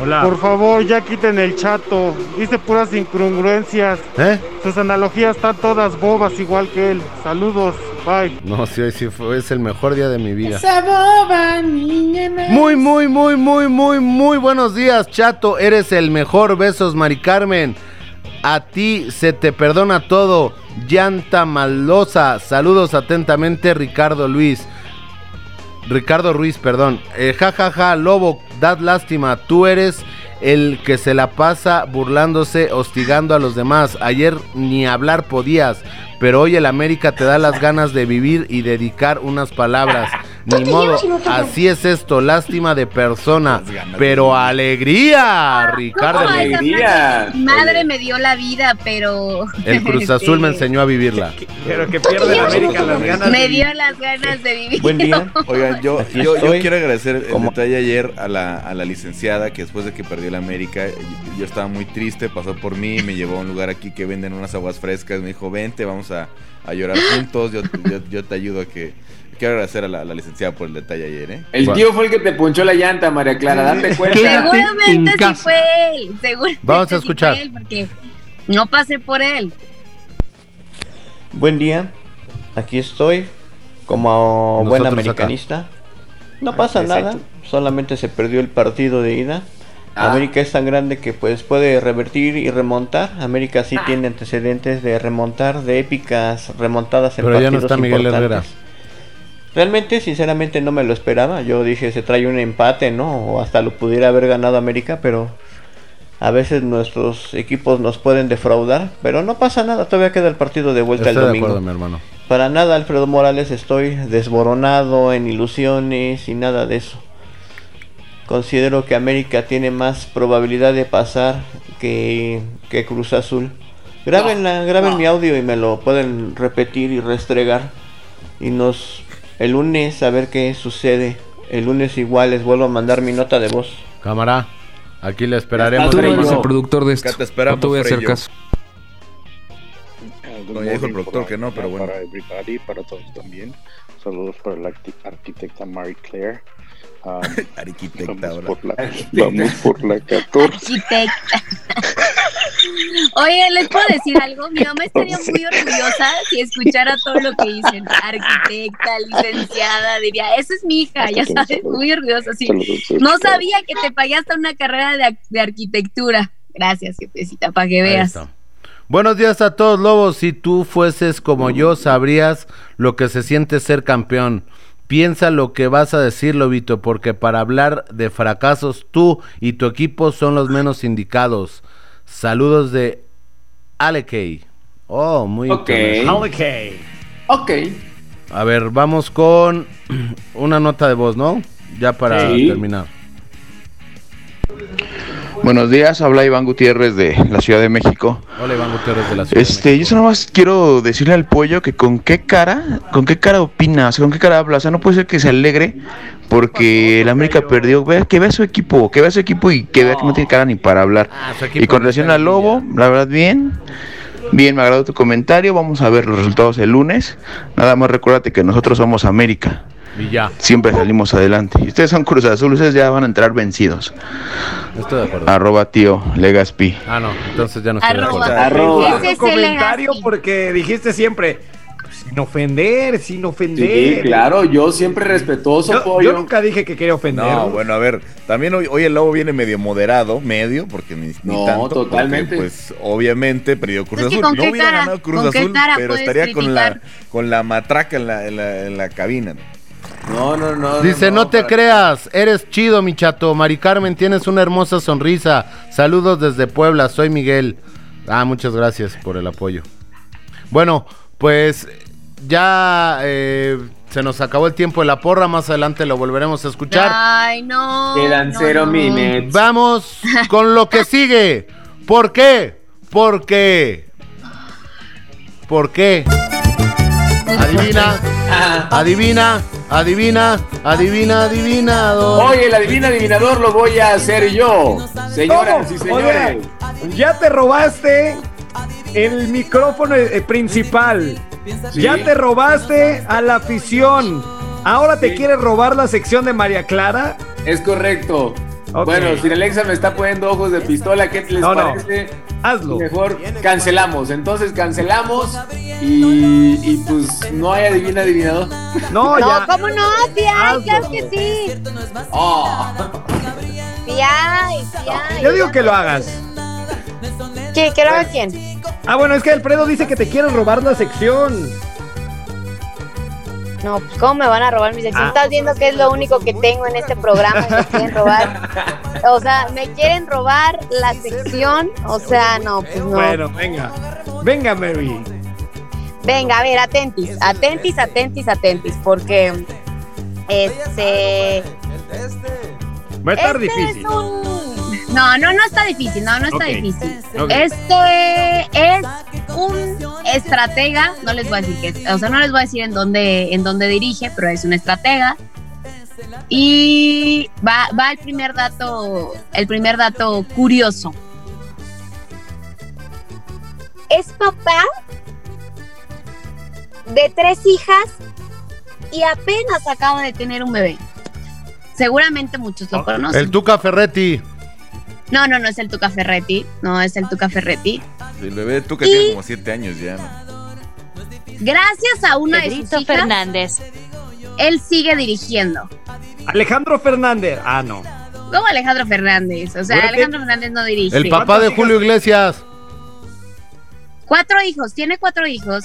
Hola. Por favor, ya quiten el chato. Dice puras incongruencias. ¿Eh? Sus analogías están todas bobas igual que él. Saludos. Bye. No, sí, hoy sí fue, es el mejor día de mi vida. Esa boba niña Muy, muy, muy, muy, muy, muy buenos días, chato. Eres el mejor. Besos, Mari Carmen. A ti se te perdona todo. Llanta Malosa. Saludos atentamente, Ricardo Luis. Ricardo Ruiz, perdón. Eh, ja, ja, ja, Lobo, dad lástima. Tú eres el que se la pasa burlándose, hostigando a los demás. Ayer ni hablar podías, pero hoy el América te da las ganas de vivir y dedicar unas palabras. Ni modo, así es esto, lástima de persona, pero alegría, Ricardo. No, esa frase, mi madre me dio la vida, pero. El Cruz Azul me enseñó a vivirla. Pero que pierde la América las ganas. Me dio las ganas de vivir. Buen día. Oigan, yo, yo, quiero agradecer el Como- detalle ayer a la, a la licenciada que después de que perdió la América, yo, yo estaba muy triste, pasó por mí, me llevó a un lugar aquí que venden unas aguas frescas, me dijo, vente, vamos a, a llorar juntos, yo, yo, yo te ayudo a que... Quiero agradecer a la, licenciada por el detalle ayer, ¿eh? El tío fue el que te ponchó la llanta, María Clara. Date cuenta. Seguramente sí fue él. Seguramente Vamos a sí escuchar. fue él, porque no pasé por él. Buen día, aquí estoy como buen americanista. No pasa Exacto. nada, solamente se perdió el partido de ida. Ah. América es tan grande que pues puede revertir y remontar. América sí tiene antecedentes de remontar, de épicas remontadas en Pero ya no partidos está Miguel importantes. Herrera. Realmente, sinceramente, no me lo esperaba. Yo dije, se trae un empate, ¿no? O hasta lo pudiera haber ganado América, pero a veces nuestros equipos nos pueden defraudar. Pero no pasa nada, todavía queda el partido de vuelta Estoy el de domingo. acuerdo, mi hermano. Para nada, Alfredo Morales, estoy desboronado en ilusiones y nada de eso. Considero que América tiene más probabilidad de pasar que, que Cruz Azul. Graben, la- graben mi audio y me lo pueden repetir y restregar. Y nos. El lunes a ver qué sucede. El lunes igual les vuelvo a mandar mi nota de voz. Cámara, aquí le esperaremos. Tú eres el productor de esto. Te esperamos, no te voy a hacer Freyo. caso. No, ya dijo el productor que no, pero bueno. Para everybody, para todos también. Saludos para la arqui- arquitecta Marie Claire. Um, Arquitecta vamos, ahora. por la, vamos por la 14. Arquitecta. Oye, ¿les puedo decir algo? Mi mamá estaría muy orgullosa si escuchara todo lo que dicen. Arquitecta, licenciada, diría, esa es mi hija, ya sabes, muy orgullosa. Sí. No sabía que te pagaste una carrera de, de arquitectura. Gracias, jefecita, para que veas. Buenos días a todos, Lobos. Si tú fueses como yo, sabrías lo que se siente ser campeón. Piensa lo que vas a decir, Lobito, porque para hablar de fracasos, tú y tu equipo son los menos indicados. Saludos de Alekei. Oh, muy Ok. internacional. Ok. A ver, vamos con una nota de voz, ¿no? Ya para Sí. terminar. Buenos días, habla Iván Gutiérrez de la Ciudad de México. Hola Iván Gutiérrez de la ciudad. Este, yo solo más quiero decirle al pollo que con qué cara, con qué cara opina, o sea, con qué cara habla, o sea, no puede ser que se alegre porque el América perdió, vea, que vea su equipo, que vea su equipo y que vea que no tiene cara ni para hablar. Ah, Y con relación al Lobo, la verdad bien, bien, me agradó tu comentario, vamos a ver los resultados el lunes. Nada más recuérdate que nosotros somos América. Y ya. Siempre salimos adelante. Y ustedes son Cruz Azul, ustedes ya van a entrar vencidos. Estoy de acuerdo. Arroba tío Legaspi. Ah, no, entonces ya no estoy de Arroba. acuerdo. Arroba. Ese es comentario Legaspi. porque dijiste siempre sin ofender, sin ofender. Sí, claro, yo siempre respetuoso, Yo, pollo. yo nunca dije que quería ofender. No, bueno, a ver, también hoy, hoy el lobo viene medio moderado, medio, porque ni, ni No, porque, totalmente. pues obviamente perdió Cruz Es que Azul. ¿con No hubiera cara? ganado Cruz ¿Con qué Azul, pero estaría con la, con la matraca en la, en la, en la cabina. No, no, no. Dice, no, te creas, eres chido, mi chato. Mari Carmen, tienes una hermosa sonrisa. Saludos desde Puebla, soy Miguel. Ah, muchas gracias por el apoyo. Bueno, pues ya eh, se nos acabó el tiempo de la porra. Más adelante lo volveremos a escuchar. Ay, no. Quedan no, cero no. minutes. Vamos con lo que sigue. ¿Por qué? Porque. ¿Por qué? Adivina, adivina, adivina, adivina, adivinado. Oye, el adivina adivinador lo voy a hacer yo. Señoras y señores. ya te robaste el micrófono eh, principal. Sí. Ya te robaste a la afición. Ahora te Sí. quieres robar la sección de María Clara. Es correcto. Bueno, si Alexa me está poniendo ojos de pistola, ¿qué les No, no. Hazlo. Mejor cancelamos. Entonces cancelamos y, y pues no hay adivina adivinador. No, No, ya. ¿cómo no? Sí hay, Hazlo. claro que sí. Oh. Sí hay, sí hay. Yo digo que lo hagas. ¿Qué? ¿Que lo haga quién? Ah, bueno, es que Alfredo dice que te quiere robar la sección. No, pues ¿cómo me van a robar mi sección? Ah. Estás viendo que es lo único que tengo en este programa y me quieren robar. O sea, me quieren robar la sección. O sea, no, pues no. Bueno, venga. Venga, Mary. Venga, a ver, atentis, atentis, atentis, atentis, porque este Va a estar este difícil. es un No, no, no está difícil, no, no está difícil. Ok. Este es un estratega, no les voy a decir que es, o sea, no les voy a decir en dónde, en dónde dirige, pero es un estratega. Y va, va el primer dato, el primer dato curioso. es papá de tres hijas Y apenas acaba de tener un bebé. Seguramente muchos lo conocen. El Tuca Ferretti. No, no, no es el Tuca Ferretti. No es el Tuca Ferretti. El bebé tú que Y- tiene como siete años ya, ¿no? Gracias a una de Pedrito sus hijas, Fernández. él sigue dirigiendo. Alejandro Fernández. Ah, no. Como Alejandro Fernández. O sea, Alejandro Fernández no dirige. El papá de Julio Iglesias. Cuatro hijos, tiene cuatro hijos.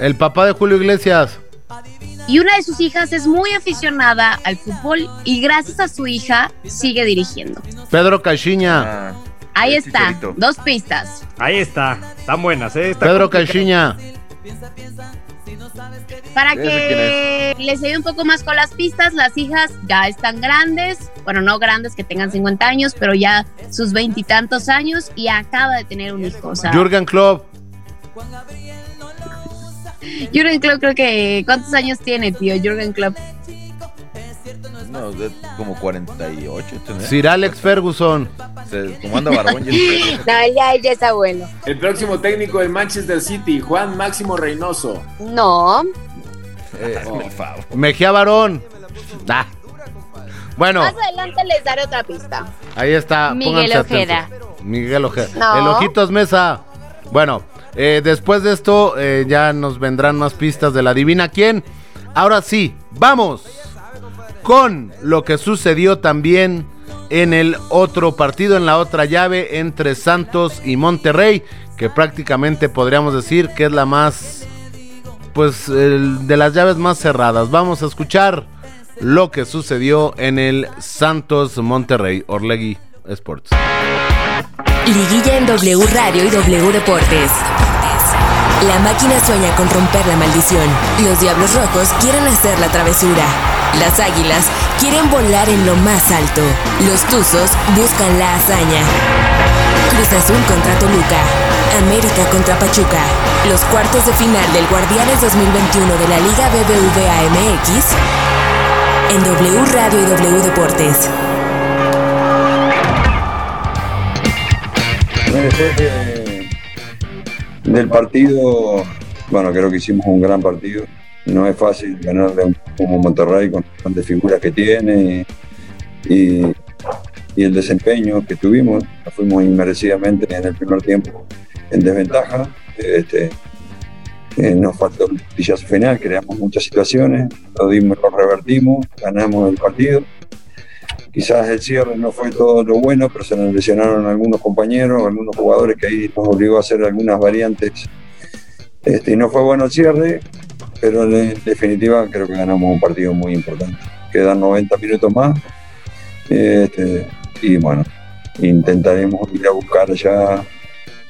El papá de Julio Iglesias. Y una de sus hijas es muy aficionada al fútbol y gracias a su hija sigue dirigiendo. Pedro Caixinha. Ahí El está, Chicharito. dos pistas. Ahí está. Están buenas, ¿eh? Está Pedro. Caixinha. Para que les ayude un poco más con las pistas, las hijas ya están grandes, bueno, no grandes que tengan 50 años, pero ya sus veintitantos años y acaba de tener un hijo. O sea, Jürgen Klopp. Jürgen Klopp creo que... ¿Cuántos años tiene, tío? Jürgen Klopp. No, de como 48. ¿tendrá? Sir Alex Ferguson. Se, como anda barbón, ya No, ya, ya es abuelo. El próximo técnico del Manchester City, Juan Máximo Reynoso. No. Eh, Mejía Barón. Bueno, Más adelante les daré otra pista. ahí está. Miguel Ojeda. Miguel Ojeda. No. El Ojitos Mesa. Bueno, eh, después de esto eh, ya nos vendrán más pistas de la Divina quién. Ahora sí, vamos con lo que sucedió también en el otro partido, en la otra llave entre Santos y Monterrey, que prácticamente podríamos decir que es la más, pues, de las llaves más cerradas. Vamos a escuchar lo que sucedió en el Santos Monterrey, Orlegui Sports. Liguilla en W Radio y W Deportes. La máquina sueña con romper la maldición. Los Diablos Rojos quieren hacer la travesura. Las Águilas Quieren volar en lo más alto. Los Tuzos buscan la hazaña. Cruz Azul contra Toluca. América contra Pachuca. Los cuartos de final del Guardianes 2021 de la Liga BBVA MX en W Radio y W Deportes. Después de- del partido, bueno, creo que hicimos un gran partido. No es fácil ganarle a un Monterrey con grandes figuras que tiene y, el desempeño que tuvimos. Fuimos inmerecidamente en el primer tiempo en desventaja. Este, eh, nos faltó el pillazo final, creamos muchas situaciones, lo dimos, lo revertimos, ganamos el partido. Quizás el cierre no fue todo lo bueno, pero se nos lesionaron algunos compañeros, algunos jugadores que ahí nos obligó a hacer algunas variantes. Este, y no fue bueno el cierre, pero en definitiva creo que ganamos un partido muy importante. Quedan 90 minutos más. Este, y bueno, intentaremos ir a buscar ya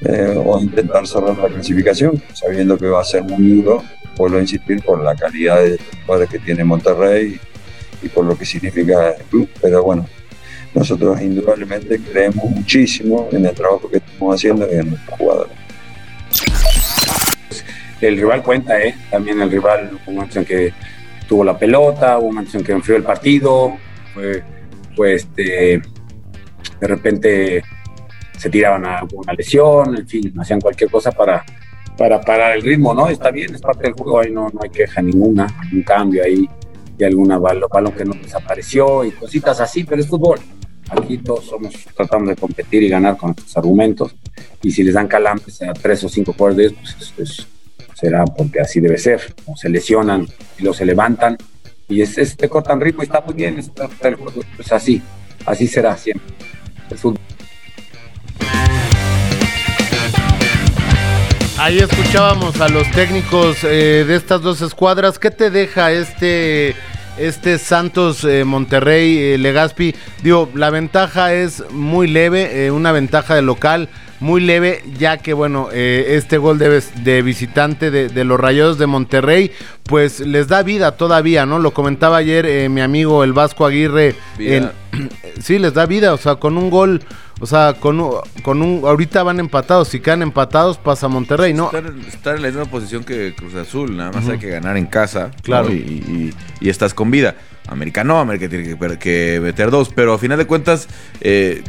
eh, o intentar cerrar la clasificación, sabiendo que va a ser muy duro, vuelvo a insistir, por la calidad de jugadores que tiene Monterrey y por lo que significa el club. Pero bueno, nosotros indudablemente creemos muchísimo en el trabajo que estamos haciendo y en nuestros jugadores. el rival cuenta, ¿eh? También el rival, momentos en que tuvo la pelota, momentos en que enfrió el partido, fue, fue este, de repente se tiraban a una lesión, en fin, hacían cualquier cosa para, para parar el ritmo, ¿no? Está bien, es parte del juego, ahí no, no hay queja ninguna, un cambio ahí y alguna balón, balón que no desapareció y cositas así, pero es fútbol. Aquí todos somos, tratamos de competir y ganar con nuestros argumentos. Y si les dan calambres a tres o cinco jugadores de ellos, pues es- es- será porque así debe ser. O se lesionan y luego se levantan y es, es- te cortan ritmo y está muy bien. Es, parte del juego. Pues así, así será siempre. El fútbol. Ahí escuchábamos a los técnicos eh, de estas dos escuadras. ¿Qué te deja este, este Santos eh, Monterrey eh, Legaspi? Digo, la ventaja es muy leve, eh, una ventaja de local muy leve, ya que bueno, eh, este gol de, de visitante de, de los Rayados de Monterrey, pues les da vida todavía, ¿no? Lo comentaba ayer eh, mi amigo el Vasco Aguirre. En- sí, les da vida, o sea, con un gol, o sea, con un, con un, ahorita van empatados, si quedan empatados pasa Monterrey, ¿no? Estar, estar en la misma posición que Cruz Azul, nada más hay que ganar en casa. Claro. ¿no? Y, y- y estás con vida. América no, América tiene que meter dos, pero a final de cuentas eh,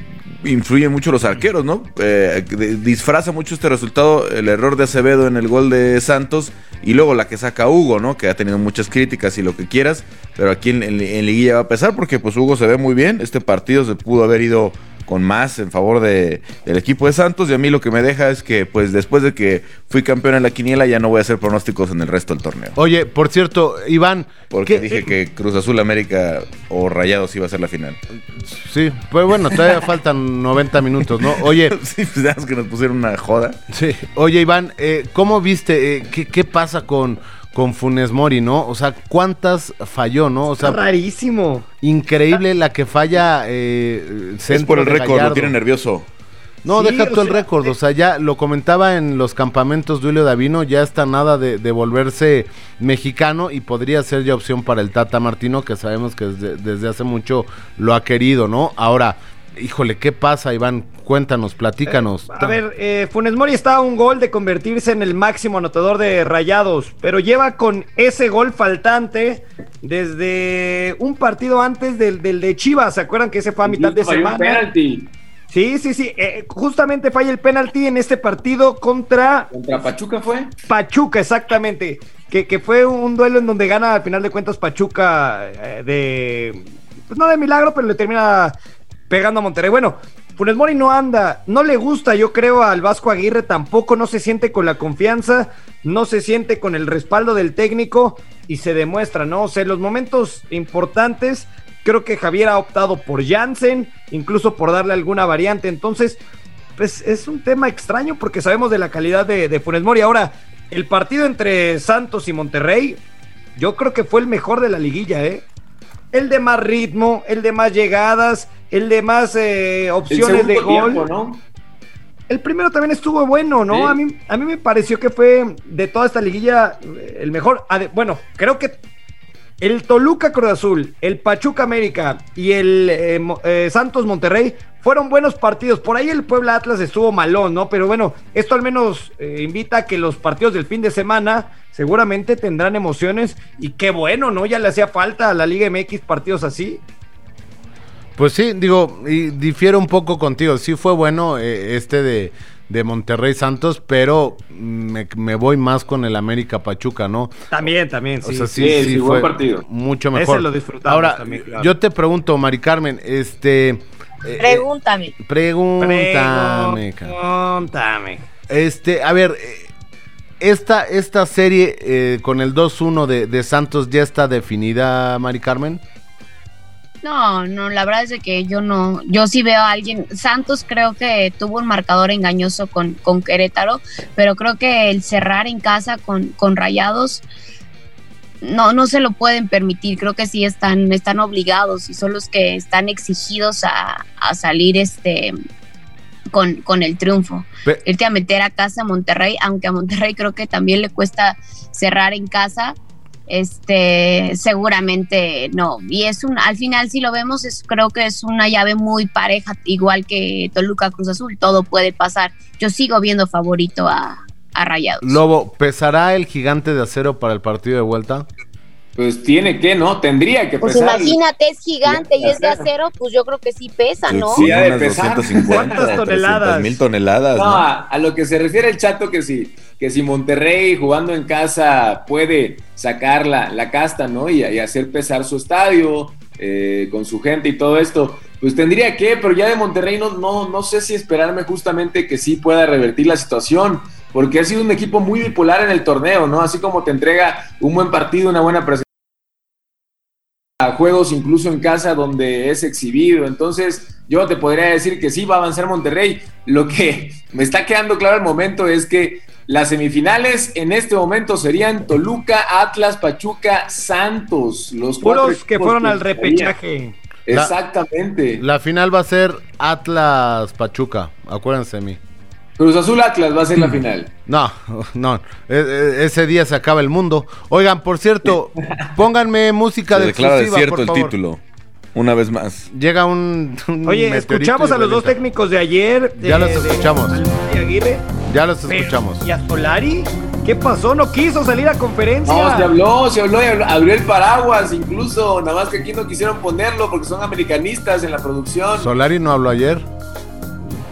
influyen mucho los arqueros, ¿no? Eh, disfraza mucho este resultado el error de Acevedo en el gol de Santos y luego la que saca Hugo, ¿no? Que ha tenido muchas críticas y lo que quieras, pero aquí en, en- en Liguilla va a pesar porque pues Hugo se ve muy bien. Este partido se pudo haber ido con más en favor de, del equipo de Santos y a mí lo que me deja es que pues después de que fui campeón en la quiniela ya no voy a hacer pronósticos en el resto del torneo. Oye, por cierto, Iván. Porque dije que Cruz Azul América o Rayados iba a ser la final. Sí, pues bueno, todavía faltan 90 minutos, ¿no? Oye. sí, pues que nos pusieron una joda. Sí. Oye, Iván, eh, ¿cómo viste? eh, qué, qué pasa con, con Funes Mori, no? O sea, ¿cuántas falló, no? O sea, Está rarísimo. increíble la que falla eh, Es por el récord, lo tiene nervioso. No, Sí, deja tú el sea, récord, o sea, ya lo comentaba en los campamentos de Julio Davino, ya está nada de, de volverse mexicano y podría ser ya opción para el Tata Martino, que sabemos que desde, desde hace mucho lo ha querido, ¿no? Ahora, híjole, ¿qué pasa, Iván? Cuéntanos, platícanos. A ver, eh, Funes Mori está a un gol de convertirse en el máximo anotador de Rayados, pero lleva con ese gol faltante desde un partido antes del, del de Chivas. ¿Se acuerdan que ese fue a mitad de semana? penalti. Sí, sí, sí. eh, justamente falla el penalti en este partido contra ¿Contra Pachuca fue? Pachuca, exactamente. Que, que fue un duelo en donde gana al final de cuentas Pachuca eh, de. Pues no de milagro, pero le termina pegando a Monterrey. Bueno, Funes Mori no anda, no le gusta, yo creo, al Vasco Aguirre tampoco, no se siente con la confianza, no se siente con el respaldo del técnico y se demuestra, ¿no? O sea, en los momentos importantes, creo que Javier ha optado por Jansen, incluso por darle alguna variante. Entonces, pues es un tema extraño porque sabemos de la calidad de, de Funes Mori. Ahora, el partido entre Santos y Monterrey, yo creo que fue el mejor de la liguilla, ¿eh? El de más ritmo, el de más llegadas, el de más eh, opciones de gol. tiempo, ¿no? El primero también estuvo bueno, ¿no? Sí. A, mí, a mí me pareció que fue de toda esta liguilla el mejor. Bueno, creo que el Toluca Cruz Azul, el Pachuca América y el eh, eh, Santos Monterrey fueron buenos partidos. Por ahí el Puebla Atlas estuvo malón, ¿no? Pero bueno, esto al menos eh, invita a que los partidos del fin de semana seguramente tendrán emociones. Y qué bueno, ¿no? Ya le hacía falta a la Liga MX partidos así. Pues sí, digo, y difiero un poco contigo. Sí fue bueno este de, de Monterrey Santos, pero me, me voy más con el América Pachuca, ¿no? También, también, O sí. sí, sí, fue mucho Ese mejor. lo disfrutamos Ahora, también, claro. yo te pregunto, Mari Carmen, este... eh, eh, Pregúntame. pregúntame, Pregúntame. Este, a ver, eh, esta, esta serie eh, con el 2-1 de, de Santos ya está definida, Mari Carmen. No, no, la verdad es de que yo no, yo sí veo a alguien, Santos creo que tuvo un marcador engañoso con, con Querétaro, pero creo que el cerrar en casa con, con Rayados no, no se lo pueden permitir, creo que sí están, están obligados y son los que están exigidos a, a salir este con, con el triunfo. Pe- Irte a meter a casa a Monterrey, aunque a Monterrey creo que también le cuesta cerrar en casa, este seguramente no. Y es un al final si lo vemos es creo que es una llave muy pareja igual que Toluca Cruz Azul todo puede pasar. Yo sigo viendo favorito a, a Rayados. Lobo, ¿pesará el gigante de acero para el partido de vuelta? Pues tiene que, ¿no? Tendría que Pues pesar. imagínate, es gigante y es de acero, pues yo creo que sí pesa, ¿no? Sí, ha de pesar. 250, 300 mil toneladas. No, ¿no? a, a lo que se refiere el chato que si, que si Monterrey jugando en casa puede sacar la, la casta, ¿no? Y, y hacer pesar su estadio eh, con su gente y todo esto, pues tendría que, pero ya de Monterrey no, no, no sé si esperarme justamente que sí pueda revertir la situación, porque ha sido un equipo muy bipolar en el torneo, ¿no? Así como te entrega un buen partido, una buena presentación juegos incluso en casa donde es exhibido. Entonces, yo te podría decir que sí va a avanzar Monterrey. Lo que me está quedando claro al momento es que las semifinales en este momento serían Toluca, Atlas, Pachuca, Santos. Los Puros que fueron al repechaje. Exactamente. La final va a ser Atlas Pachuca, acuérdense de mí. Cruz Azul Atlas va a ser la final. No, no, e- e- ese día se acaba el mundo. Oigan, por cierto, pónganme música Se de declara exclusiva, desierto por el favor. título. Una vez más. Llega un, un Oye, escuchamos a los dos técnicos de ayer. Ya de- los de- escuchamos. de Aguirre. Ya los escuchamos. ¿Y a Solari? ¿Qué pasó? No quiso salir a conferencia. No, se habló, se habló y habló- abrió el paraguas, incluso, nada más que aquí no quisieron ponerlo porque son americanistas en la producción. Solari no habló ayer.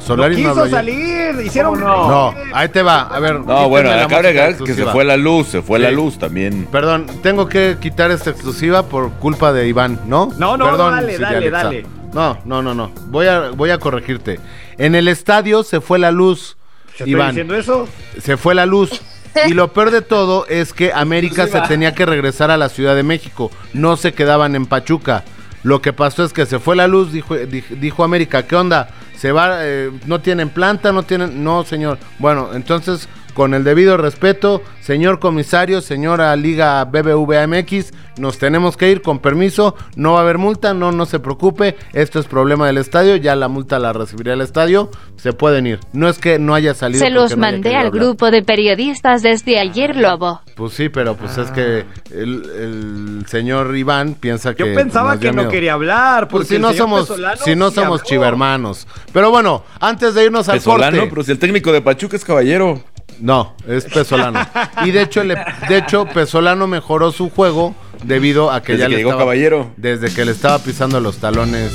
Solari no, quiso habló salir, hicieron No, ahí te va. A ver. No, bueno, música agregar que se fue la luz, se fue la luz también. Perdón, tengo que quitar esta exclusiva por culpa de Iván, ¿no? No, no, Perdón, dale, dale, dale. No, no, no, no. Voy a, voy a corregirte. En el estadio se fue la luz, ¿Te estoy Iván. diciendo eso? Se fue la luz. Y lo peor de todo es que América se tenía que regresar a la Ciudad de México. No se quedaban en Pachuca. Lo que pasó es que se fue la luz, dijo, dij- dijo América, ¿qué onda? Se va, eh, no tienen planta, no tienen, no señor. Bueno, entonces, con el debido respeto, señor comisario, señora Liga BBVA MX, nos tenemos que ir con permiso, no va a haber multa, no, no se preocupe, esto es problema del estadio, ya la multa la recibirá el estadio, se pueden ir. No es que no haya salido. Se los no mandé al hablar. grupo de periodistas desde ayer, Lobo. Pues sí, pero pues es que el, el señor Iván piensa que. Yo pensaba que no miedo. quería hablar. Pues Porque si no somos, si no somos chivermanos. Pero bueno, antes de irnos al Pesolano, corte. pero si el técnico de Pachuca es caballero. No, es Pesolano. y de hecho, le- de hecho, Pesolano mejoró su juego debido a que Desde ya que le llegó estaba, Caballero. Desde que le estaba pisando los talones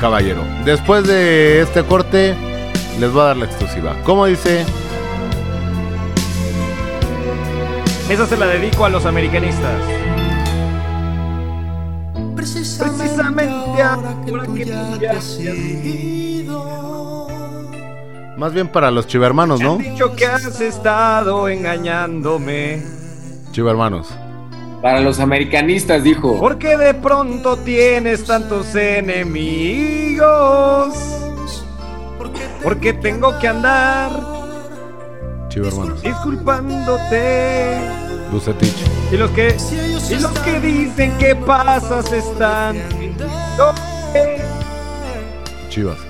Caballero. Después de este corte, les voy a dar la exclusiva. ¿Cómo dice? Esa se la dedico a los americanistas. Precisamente ahora que tú ya has Más bien para los chivermanos, ¿no? dicho que has estado engañándome. Chivermanos. Para los americanistas, dijo. Porque de pronto tienes tantos enemigos. Porque tengo que andar Chivermanos. disculpándote. Lucetich. Y los que y los que dicen que pasas están. Chivas.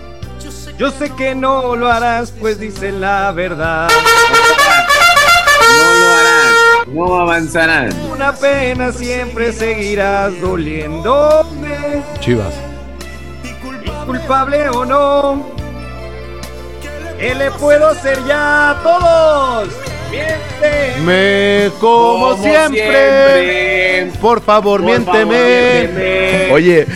Yo sé que no lo harás, pues dicen la verdad. No avanzarán. Una pena siempre seguirás doliéndome. Chivas. culpable o no. ¿Qué le puedo hacer ya a todos? Miente. Me como, Como siempre. siempre. Por favor, Por miénteme. favor, miénteme. Oye,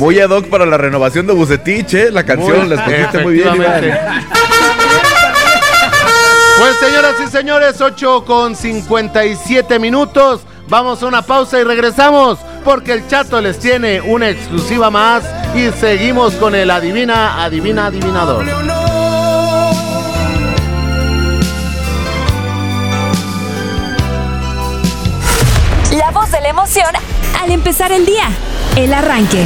muy ad hoc para la renovación de Bucetich, ¿eh? La canción, la escogiste muy bien. Iván. Pues señoras y señores, 8 con 57 minutos. Vamos a una pausa y regresamos porque el chato les tiene una exclusiva más y seguimos con el adivina, adivina, adivinador. La voz de la emoción al empezar el día. El arranque.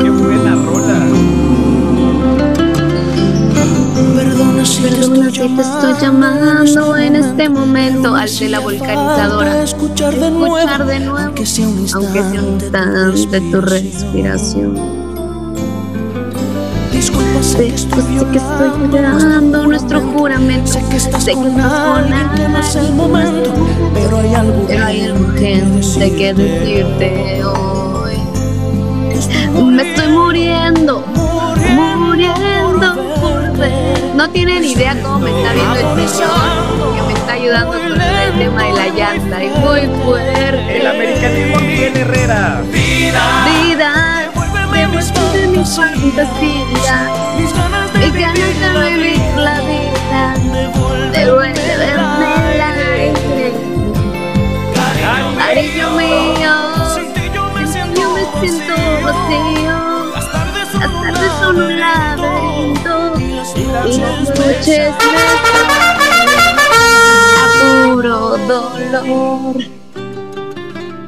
Qué buena rola. Perdona si te estoy llamando en este momento al de la vulcanizadora. Escuchar de nuevo, aunque sea un instante tu respiración. Disculpa, sé que estoy Sé que estoy llorando nuestro juramento. Sé que estás con alguien que no es el momento, pero hay algo Pero hay algo urgente que decirte hoy. Me estoy muriendo, muriendo por ver. No tienen idea cómo me está viendo el señor que me está ayudando con el tema de la llanta. Es muy fuerte. El americanismo Miguel Herrera. Vida, devuélveme mi fantasía. Mis ganas de vivir la vida. Devuélveme el aire. Cariño mío, yo me siento vacío. Las tardes son un laberinto y las noches me a puro dolor.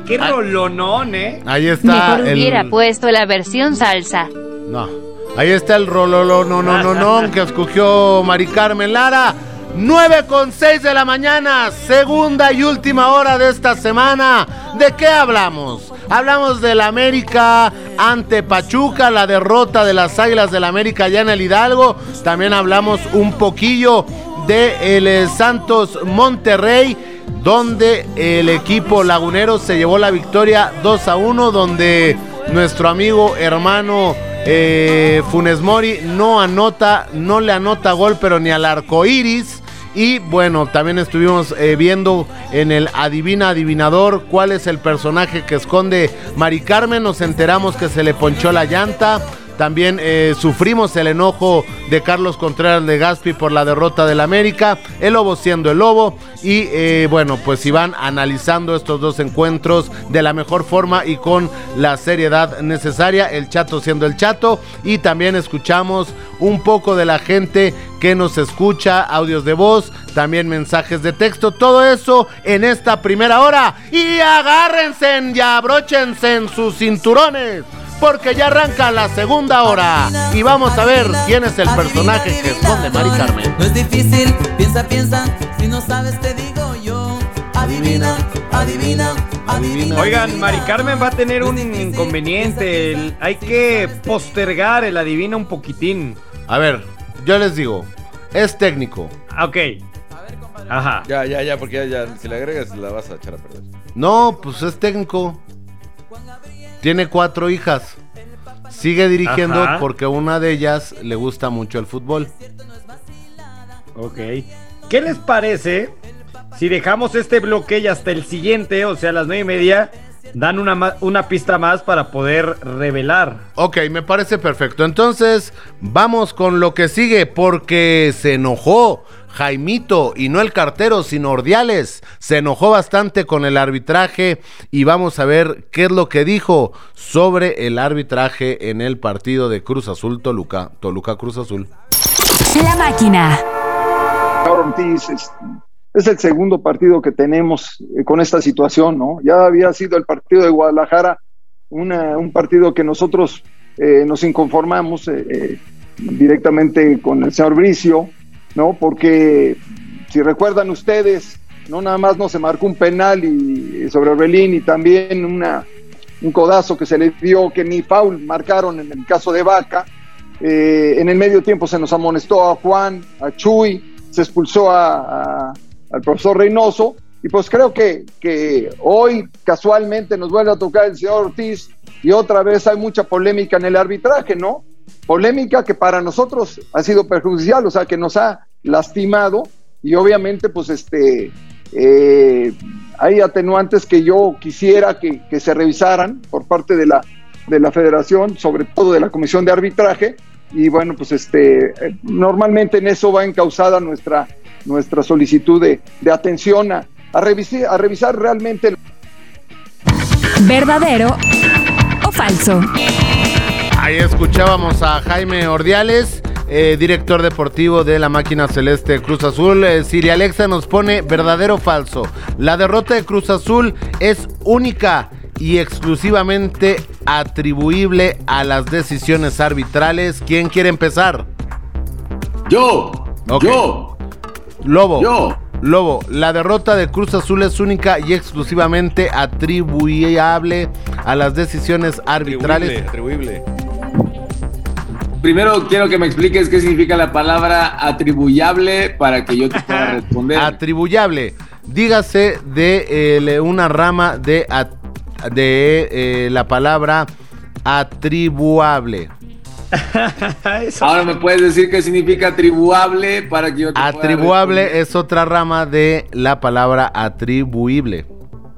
Qué rolonón, ¿eh? Ahí está Mejor hubiera puesto la versión salsa. No. Ahí está el rololo, no, no, no, no, que escogió Mari Carmen Lara. 9 con 6 de la mañana, segunda y última hora de esta semana. ¿De qué hablamos? Hablamos del América ante Pachuca, la derrota de las Águilas del América allá en el Hidalgo. También hablamos un poquillo de el Santos Monterrey, donde el equipo lagunero se llevó la victoria 2 a 1, donde nuestro amigo hermano eh, Funes Mori no anota, no le anota gol, pero ni al arco iris. Y bueno, también estuvimos eh, viendo en el Adivina Adivinador cuál es el personaje que esconde Mari Carmen. Nos enteramos que se le ponchó la llanta. También eh, sufrimos el enojo de Carlos Contreras de Gaspi por la derrota del América, el Lobo siendo el Lobo y eh, bueno, pues iban analizando estos dos encuentros de la mejor forma y con la seriedad necesaria, el Chato siendo el Chato y también escuchamos un poco de la gente que nos escucha, audios de voz, también mensajes de texto, todo eso en esta primera hora y agárrense y abróchense en sus cinturones porque ya arranca la segunda hora y vamos a ver quién es el personaje que esconde Mari Carmen. No es difícil, piensa, piensa, si no sabes te digo yo. Adivina, adivina, adivina. Oigan, Mari Carmen va a tener un inconveniente. El- hay que postergar el adivina un poquitín. A ver, yo les digo, es técnico. Ok. Ajá. Ya, ya, ya, porque ya, ya, si le agregas la vas a echar a perder. No, pues es técnico. Tiene cuatro hijas. Sigue dirigiendo Ajá. porque una de ellas le gusta mucho el fútbol. Ok. ¿Qué les parece si dejamos este bloque y hasta el siguiente, o sea, a las nueve y media, dan una, una pista más para poder revelar? Ok, me parece perfecto. Entonces, vamos con lo que sigue porque se enojó Jaimito y no el cartero, sino Ordiales. Se enojó bastante con el arbitraje y vamos a ver qué es lo que dijo sobre el arbitraje en el partido de Cruz Azul Toluca. Toluca Cruz Azul. La máquina. Ortiz es, es el segundo partido que tenemos eh, con esta situación, ¿no? Ya había sido el partido de Guadalajara, una- un partido que nosotros eh, nos inconformamos eh, eh, directamente con el señor Bricio, ¿no? Porque si recuerdan ustedes, no nada más no se marcó un penal y, sobre Orbelín y también una, un codazo que se le dio que ni foul marcaron en el caso de Vaca, eh, en el medio tiempo se nos amonestó a Juan, a Chuy, se expulsó a- al profesor Reynoso. Y pues creo que, que hoy casualmente nos vuelve a tocar el señor Ortiz y otra vez hay mucha polémica en el arbitraje, ¿no? Polémica que para nosotros ha sido perjudicial, o sea, que nos ha lastimado y obviamente pues este eh, hay atenuantes que yo quisiera que, que se revisaran por parte de la, de la federación, sobre todo de la comisión de arbitraje, y bueno, pues este, normalmente en eso va encausada nuestra, nuestra solicitud de, de atención a, a, revisar, a revisar realmente el ¿Verdadero o falso? Ahí escuchábamos a Jaime Ordiales, eh, director deportivo de la máquina celeste Cruz Azul. Eh, Siri Alexa nos pone verdadero o falso. La derrota de Cruz Azul es única y exclusivamente atribuible a las decisiones arbitrales. ¿Quién quiere empezar? Yo. Yo. Lobo. Yo. Lobo, la derrota de Cruz Azul es única y exclusivamente atribuible a las decisiones arbitrales. Atribuible. Primero quiero que me expliques qué significa la palabra atribuyable para que yo te pueda responder. Atribuyable. Dígase de eh, una rama de, eh, la palabra atribuable. Ahora me puedes decir qué significa atribuable para que yo te pueda Atribuable es otra rama de la palabra atribuible.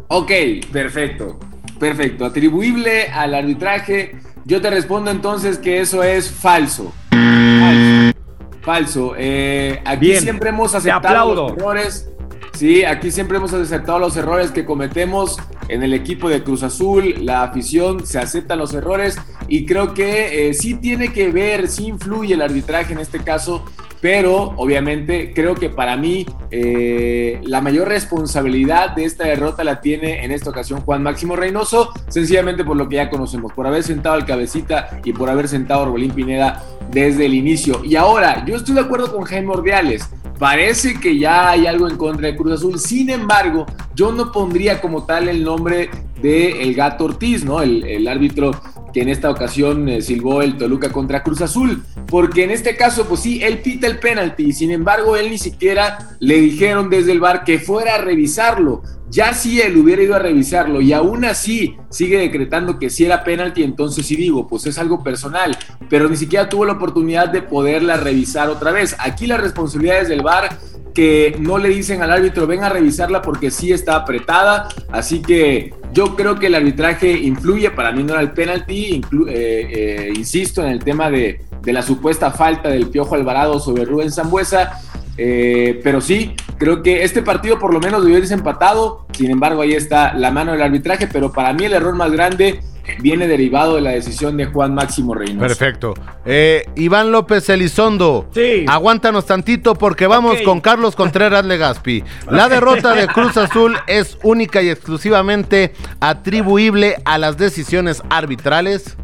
Ok, perfecto. Perfecto. Atribuible al arbitraje. Yo te respondo entonces que eso es falso. Falso. Falso. Eh, aquí Bien, siempre hemos aceptado los errores. Sí, aquí siempre hemos aceptado los errores que cometemos en el equipo de Cruz Azul, la afición, se aceptan los errores y creo que eh, sí tiene que ver, sí influye el arbitraje en este caso, pero obviamente creo que para mí eh, la mayor responsabilidad de esta derrota la tiene en esta ocasión Juan Máximo Reynoso, sencillamente por lo que ya conocemos, por haber sentado al cabecita y por haber sentado a Orbelín Pineda desde el inicio. Y ahora, yo estoy de acuerdo con Jaime Ordiales. Parece que ya hay algo en contra de Cruz Azul. Sin embargo, yo no pondría como tal el nombre de el Gato Ortiz, ¿no? El, árbitro que en esta ocasión eh, silbó el Toluca contra Cruz Azul. Porque en este caso, pues sí, él pita el penalti. Sin embargo, él ni siquiera le dijeron desde el bar que fuera a revisarlo. Ya si él hubiera ido a revisarlo y aún así sigue decretando que si era penalti, entonces sí digo, pues es algo personal, pero ni siquiera tuvo la oportunidad de poderla revisar otra vez. Aquí la responsabilidad es del VAR que no le dicen al árbitro ven a revisarla porque sí está apretada, así que yo creo que el arbitraje influye, para mí no era el penalti, eh, eh, insisto en el tema de, de la supuesta falta del Piojo Alvarado sobre Rubén Zambuesa, eh, pero sí, creo que este partido por lo menos debió irse empatado. Sin embargo, ahí está la mano del arbitraje. Pero para mí el error más grande viene derivado de la decisión de Juan Máximo Reynoso. Perfecto. Eh, Iván López Elizondo. Aguántanos tantito porque vamos con Carlos Contreras Legaspi. La derrota de Cruz Azul es única y exclusivamente atribuible a las decisiones arbitrales.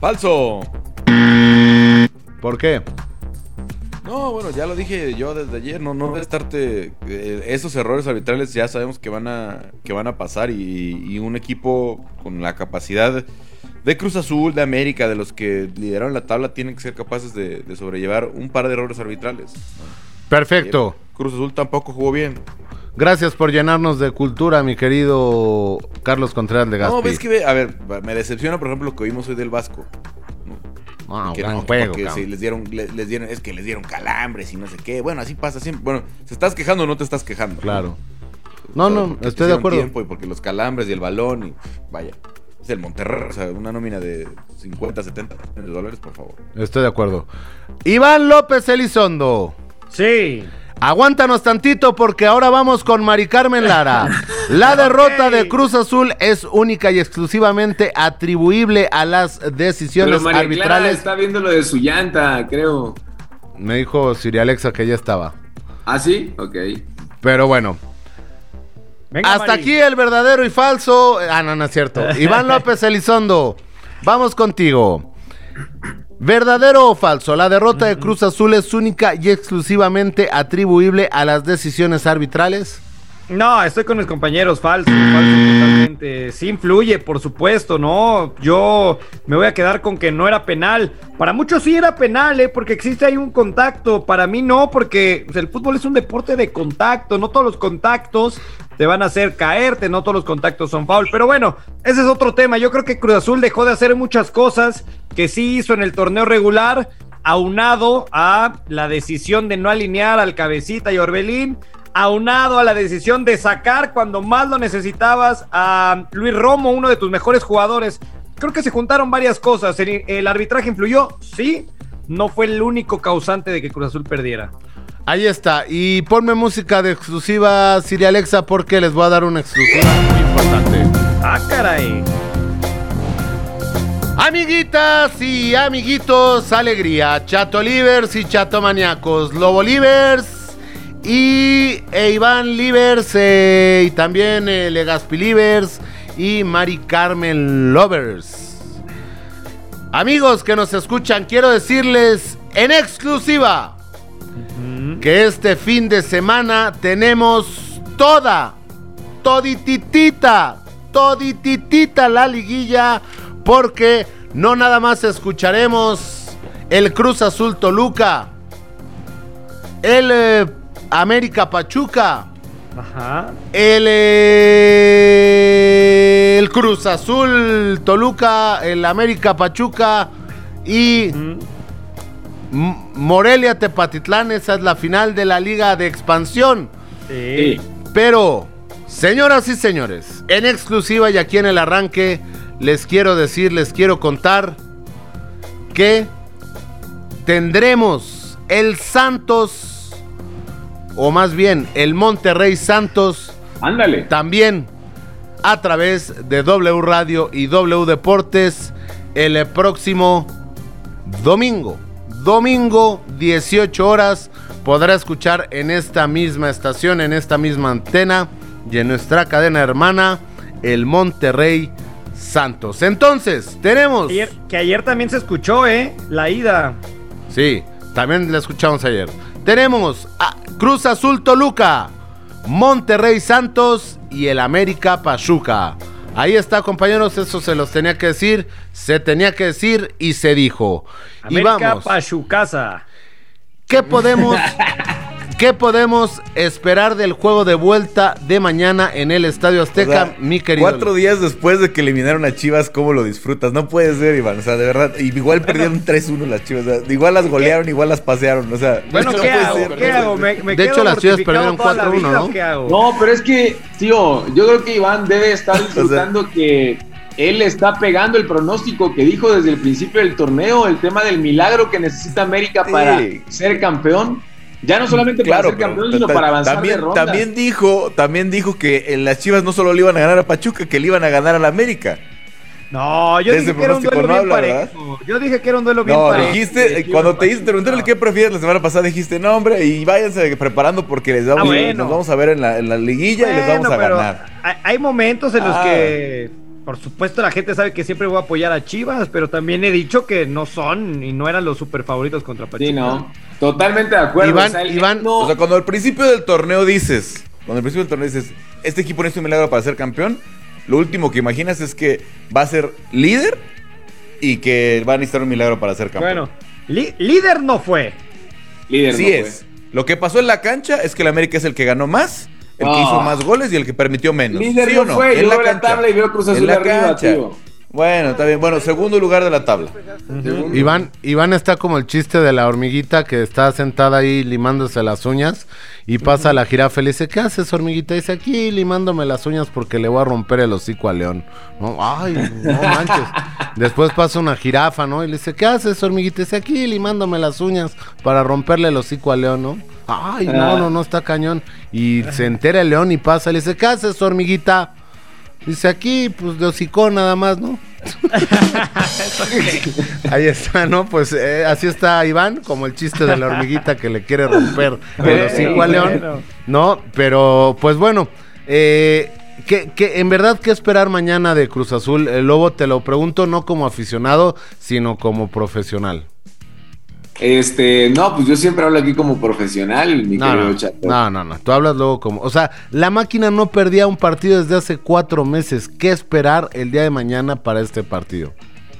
Falso. ¿Por qué? No, bueno, ya lo dije yo desde ayer, no, no debe estarte. eh, esos errores arbitrales ya sabemos que van a, que van a pasar y, y un equipo con la capacidad de Cruz Azul, de América, de los que lideraron la tabla, tienen que ser capaces de, de sobrellevar un par de errores arbitrales. Perfecto. Cruz Azul tampoco jugó bien. Gracias por llenarnos de cultura, mi querido Carlos Contreras Legaspi. No, ves que, ve- a ver, me decepciona, por ejemplo, lo que vimos hoy del Vasco. Ah, que gran no, juego, porque les dieron, le- les, dieron, es que les dieron calambres y no sé qué. Bueno, así pasa siempre. Bueno, ¿se estás quejando o no te estás quejando? Claro. No, no, estoy de acuerdo. tiempo y porque los calambres y el balón y vaya. Es el Monterrey, o sea, una nómina de 50, 70 millones de dólares, por favor. Estoy de acuerdo. Iván López Elizondo. Sí. Aguántanos tantito porque ahora vamos con Mari Carmen Lara. La derrota de Cruz Azul es única y exclusivamente atribuible a las decisiones Pero María Clara arbitrales. está viendo lo de su llanta, creo. Me dijo Siri Alexa que ya estaba. ¿Ah, sí? Ok. Pero bueno. Hasta Mari. aquí el verdadero y falso. Ah, no, no es cierto. Iván López Elizondo, vamos contigo. ¿Verdadero o falso? La derrota de Cruz Azul es única y exclusivamente atribuible a las decisiones arbitrales. No, estoy con mis compañeros, falso, falso totalmente. Sí influye, por supuesto, ¿no? Yo me voy a quedar con que no era penal. Para muchos sí era penal, ¿eh? Porque existe ahí un contacto. Para mí no, porque pues, el fútbol es un deporte de contacto. No todos los contactos te van a hacer caerte, no todos los contactos son foul. Pero bueno, ese es otro tema. Yo creo que Cruz Azul dejó de hacer muchas cosas que sí hizo en el torneo regular, aunado a la decisión de no alinear al cabecita y Orbelín aunado a la decisión de sacar cuando más lo necesitabas a Luis Romo, uno de tus mejores jugadores. Creo que se juntaron varias cosas. El, el arbitraje influyó, sí, no fue el único causante de que Cruz Azul perdiera. Ahí está. Y ponme música de exclusiva, Siri Alexa, porque les voy a dar una exclusiva muy importante. Ah, caray. Amiguitas y amiguitos, alegría. Chato Livers y Chato Maníacos. Lobo Livers y e Iván Livers eh, y también eh, Legaspi Livers y Mari Carmen Lovers. Amigos que nos escuchan, quiero decirles en exclusiva que este fin de semana tenemos toda, todititita, todititita la liguilla, porque no nada más escucharemos el Cruz Azul Toluca, el eh, América Pachuca, Ajá. el, eh, el Cruz Azul Toluca, el América Pachuca y Morelia Tepatitlán. Esa es la final de la Liga de Expansión. Sí. Pero, señoras y señores, en exclusiva y aquí en el arranque, les quiero decir, les quiero contar que tendremos el Santos, o más bien el Monterrey Santos, Ándale. también a través de W Radio y W Deportes el próximo domingo. Domingo, 18 horas, podrá escuchar en esta misma estación, en esta misma antena y en nuestra cadena hermana, el Monterrey Santos. Entonces, tenemos... Ayer- que ayer también se escuchó, ¿eh? La ida. Sí, también la escuchamos ayer. Tenemos a Cruz Azul Toluca, Monterrey Santos y el América Pachuca. Ahí está, compañeros, eso se los tenía que decir, se tenía que decir y se dijo. y América vamos, Pachucasa. ¿qué podemos, ¿qué podemos esperar del juego de vuelta de mañana en el Estadio Azteca, O sea, mi querido? Cuatro días después de que eliminaron a Chivas, ¿cómo lo disfrutas? No puede ser, Iván. O sea, de verdad. Igual perdieron 3-1 las Chivas. o sea, igual las golearon, igual las pasearon. O sea, Bueno, no ¿qué puede hago? ser. ¿Qué hago? ¿Me, me De quedo hecho, las Chivas perdieron toda la 4-1, vida ¿no? No, pero es que, tío, yo creo que Iván debe estar disfrutando que él está pegando el pronóstico que dijo desde el principio del torneo, el tema del milagro que necesita América para ser campeón. Ya no solamente para ser pero campeón, sino ta- para avanzar también, de ronda. también dijo, también dijo que en las Chivas no solo le iban a ganar a Pachuca, que le iban a ganar a la América. No, yo De dije que era un duelo no bien habla, parejo. Yo dije que era un duelo bien No, parejo. dijiste, eh, cuando te hice te preguntaron qué prefieres la semana pasada, dijiste, no, hombre, y váyanse preparando porque les vamos, Ah, bueno. nos vamos a ver en la, en la liguilla y les vamos a pero ganar. Hay, hay momentos en los Ah. que, por supuesto, la gente sabe que siempre voy a apoyar a Chivas, pero también he dicho que no son y no eran los super favoritos contra Pachuca. Sí, no. Totalmente de acuerdo. Iván, o sea, el- Iván, no- O sea, cuando al principio del torneo dices, cuando al principio del torneo dices, este equipo necesita un milagro para ser campeón, lo último que imaginas es que va a ser líder y que va a necesitar un milagro para ser campeón. Bueno, líder no fue. líder sí no fue. es. Lo que pasó en la cancha es que el América es el que ganó más, el que hizo más goles y el que permitió menos. Líder ¿Sí no o no? fue, En yo la veo la cancha. tabla y veo Cruz En Azul la arriba, tío. Bueno, está bien. Bueno, segundo lugar de la tabla. Iván, Iván está como el chiste de la hormiguita que está sentada ahí limándose las uñas y pasa la jirafa y le dice, ¿qué haces hormiguita? Y dice, aquí limándome las uñas porque le voy a romper el hocico a León. No, ay, no manches. Después pasa una jirafa, ¿no? Y le dice, ¿qué haces hormiguita? Y dice, aquí limándome las uñas para romperle el hocico a León, ¿no? Ay, no, no, no está cañón. Y se entera el León y pasa, le dice, ¿qué haces hormiguita? Dice aquí, pues de hocico nada más, ¿no? Ahí está, ¿no? Pues eh, así está Iván, como el chiste de la hormiguita que le quiere romper el hocico a León. No, pero pues bueno, eh, ¿qué- qué- en verdad, ¿qué esperar mañana de Cruz Azul? El Lobo, te lo pregunto no como aficionado, sino como profesional. Este, no, pues yo siempre hablo aquí como profesional, mi No, querido no, Chato. no, no, no, tú hablas luego como, o sea, la máquina no perdía un partido desde hace cuatro meses. ¿Qué esperar el día de mañana para este partido?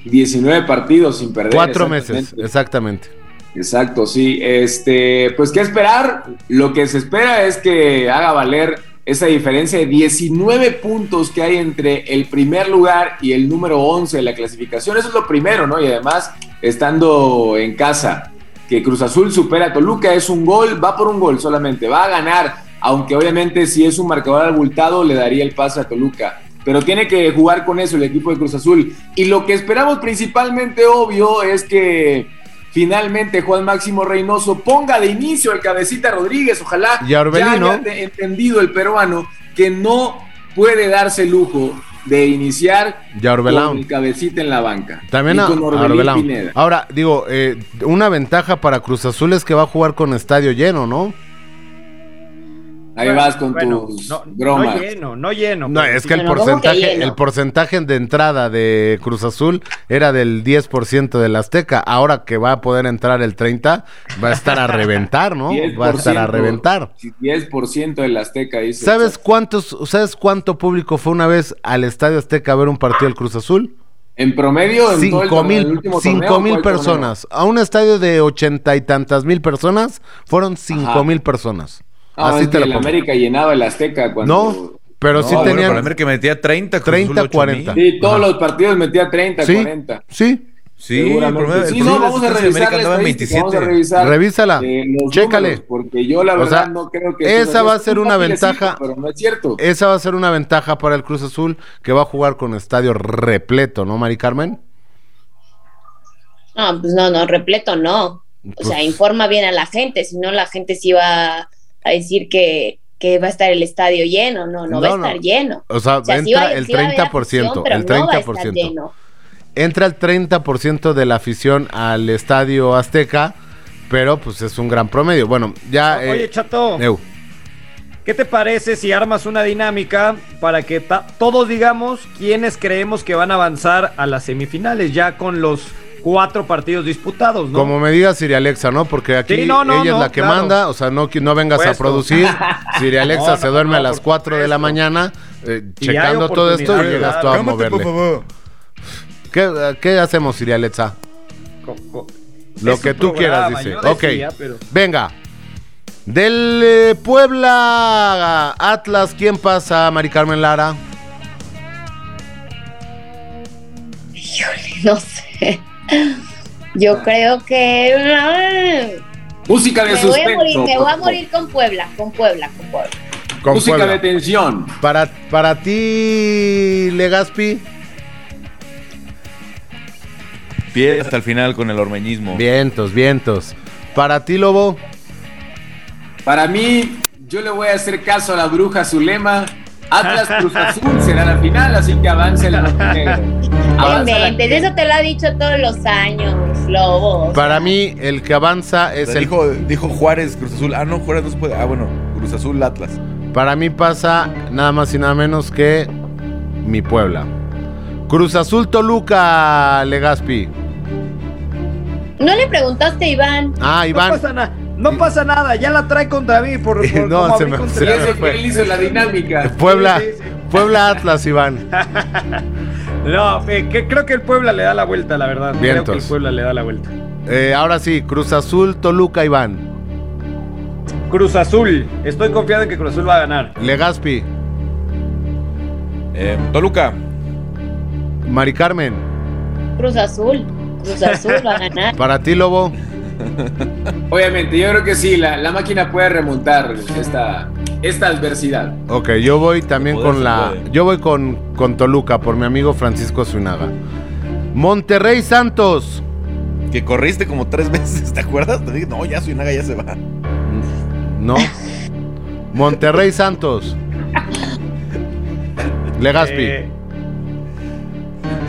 19 partidos sin perder. Cuatro meses, exactamente. Exacto, sí. Este, pues qué esperar. Lo que se espera es que haga valer esa diferencia de 19 puntos que hay entre el primer lugar y el número 11 de la clasificación. Eso es lo primero, ¿no? Y además, estando en casa, que Cruz Azul supera a Toluca es un gol, va por un gol solamente, va a ganar, aunque obviamente si es un marcador abultado le daría el pase a Toluca. Pero tiene que jugar con eso el equipo de Cruz Azul. Y lo que esperamos principalmente, obvio, es que finalmente Juan Máximo Reynoso ponga de inicio al cabecita Rodríguez. Ojalá Y ya haya entendido el peruano que no puede darse el lujo de iniciar con el cabecita en la banca. También a, con Orbelín. Pineda. Ahora, digo, eh, una ventaja para Cruz Azul es que va a jugar con estadio lleno, ¿no? Ahí vas con Bueno, tus no, bromas. No lleno, no lleno. No, es que el porcentaje, el porcentaje de entrada de Cruz Azul era del 10% del Azteca. Ahora que va a poder entrar el 30, va a estar a reventar, ¿no? Va a estar a 10%, reventar. 10% del Azteca, dice. ¿Sabes cuántos, sabes cuánto público fue una vez al Estadio Azteca a ver un partido del Cruz Azul? En promedio, en todo el Cinco torneo, el mil, cinco torneo, mil personas. A un estadio de ochenta y tantas mil personas, fueron cinco Ajá. mil personas. No, Así es te que la el pongo. América llenaba el Azteca cuando... No, pero sí No, bueno, tenían pero América metía 30, Cruz 30, Azul 40. Sí, todos los partidos metía 30, Sí, 40. sí. Sí, el el Sí, promedio no, de vamos a asistencia revisar la andaba en estadística, vamos a 27. revisar Revísala, eh, los chécale. números, porque yo la O verdad sea, no creo que... esa va a ser es una ventaja. Pero no es cierto. Esa va a ser una ventaja para el Cruz Azul que va a jugar con estadio repleto, ¿no, Mari Carmen? No, pues no, no, repleto no. O sea, Pues- informa bien a la gente, si no la gente sí va a decir que, que va a estar el estadio lleno, no, no, va a No, no. estar lleno. O sea, entra va- el sí va a haber 30%, afición, pero el no va a estar 30%. lleno. Entra el 30% de la afición al estadio Azteca, pero pues es un gran promedio. Bueno, ya... eh, Oye, Chato, Eu. ¿qué te parece si armas una dinámica para que todos digamos quiénes creemos que van a avanzar a las semifinales ya con los cuatro partidos disputados, ¿no? Como me diga Siri Alexa, ¿no? Porque aquí Sí, no, no, ella es no, la que claro. manda, o sea, no, que- no vengas a producir. Siri Alexa No, se duerme no, a las por 4 de la mañana eh, checando todo esto y llegas tú a moverle. ¿Qué, qué hacemos, Siri Alexa? Lo es que tú quieras, dice. Ok, decía, pero- venga. Del eh, Puebla Atlas, ¿quién pasa, Mari Carmen Lara? Híjole, no sé. Yo creo que. Música de me voy a morir, me voy a morir con Puebla, con Puebla, con Puebla. Con Música Puebla. de tensión. Para, para ti, Legaspi. Piel hasta el final con el ormeñismo. Vientos, vientos. Para ti, Lobo. Para mí, yo le voy a hacer caso a la bruja Zulema. Atlas Cruz Azul será la final, así que avance la Montenegro. No inventes, eso te lo ha dicho todos los años, Lobo. Para mí, el que avanza es el. dijo, dijo Juárez, Cruz Azul. Ah, no, Juárez no se puede. Ah, bueno, Cruz Azul, Atlas. Para mí pasa nada más y nada menos que mi Puebla. Cruz Azul Toluca, Legaspi. No le preguntaste a Iván. Ah, No Iván. pasa, na- no pasa nada, ya la trae contra mí por, por No, cómo se me- contra se me que él hizo la dinámica. Puebla, Sí, sí, sí. Puebla Atlas, Iván. No, eh, que creo que el Puebla le da la vuelta, la verdad. Creo que el Vientos. Puebla le da la vuelta. Eh, ahora sí, Cruz Azul Toluca, Iván. Cruz Azul, estoy confiado en que Cruz Azul va a ganar. Legaspi, Eh, Toluca. Mari Carmen. Cruz Azul. Cruz Azul va a ganar. Para ti, Lobo. Obviamente, yo creo que sí, la, la máquina puede remontar esta, esta adversidad. Ok, yo voy también con la. puede. Yo voy con, con Toluca por mi amigo Francisco Zunaga. Monterrey Santos. Que corriste como tres veces, ¿te acuerdas? Te dije, no, ya Suinaga ya se va. No. Monterrey Santos. Legaspi. Eh,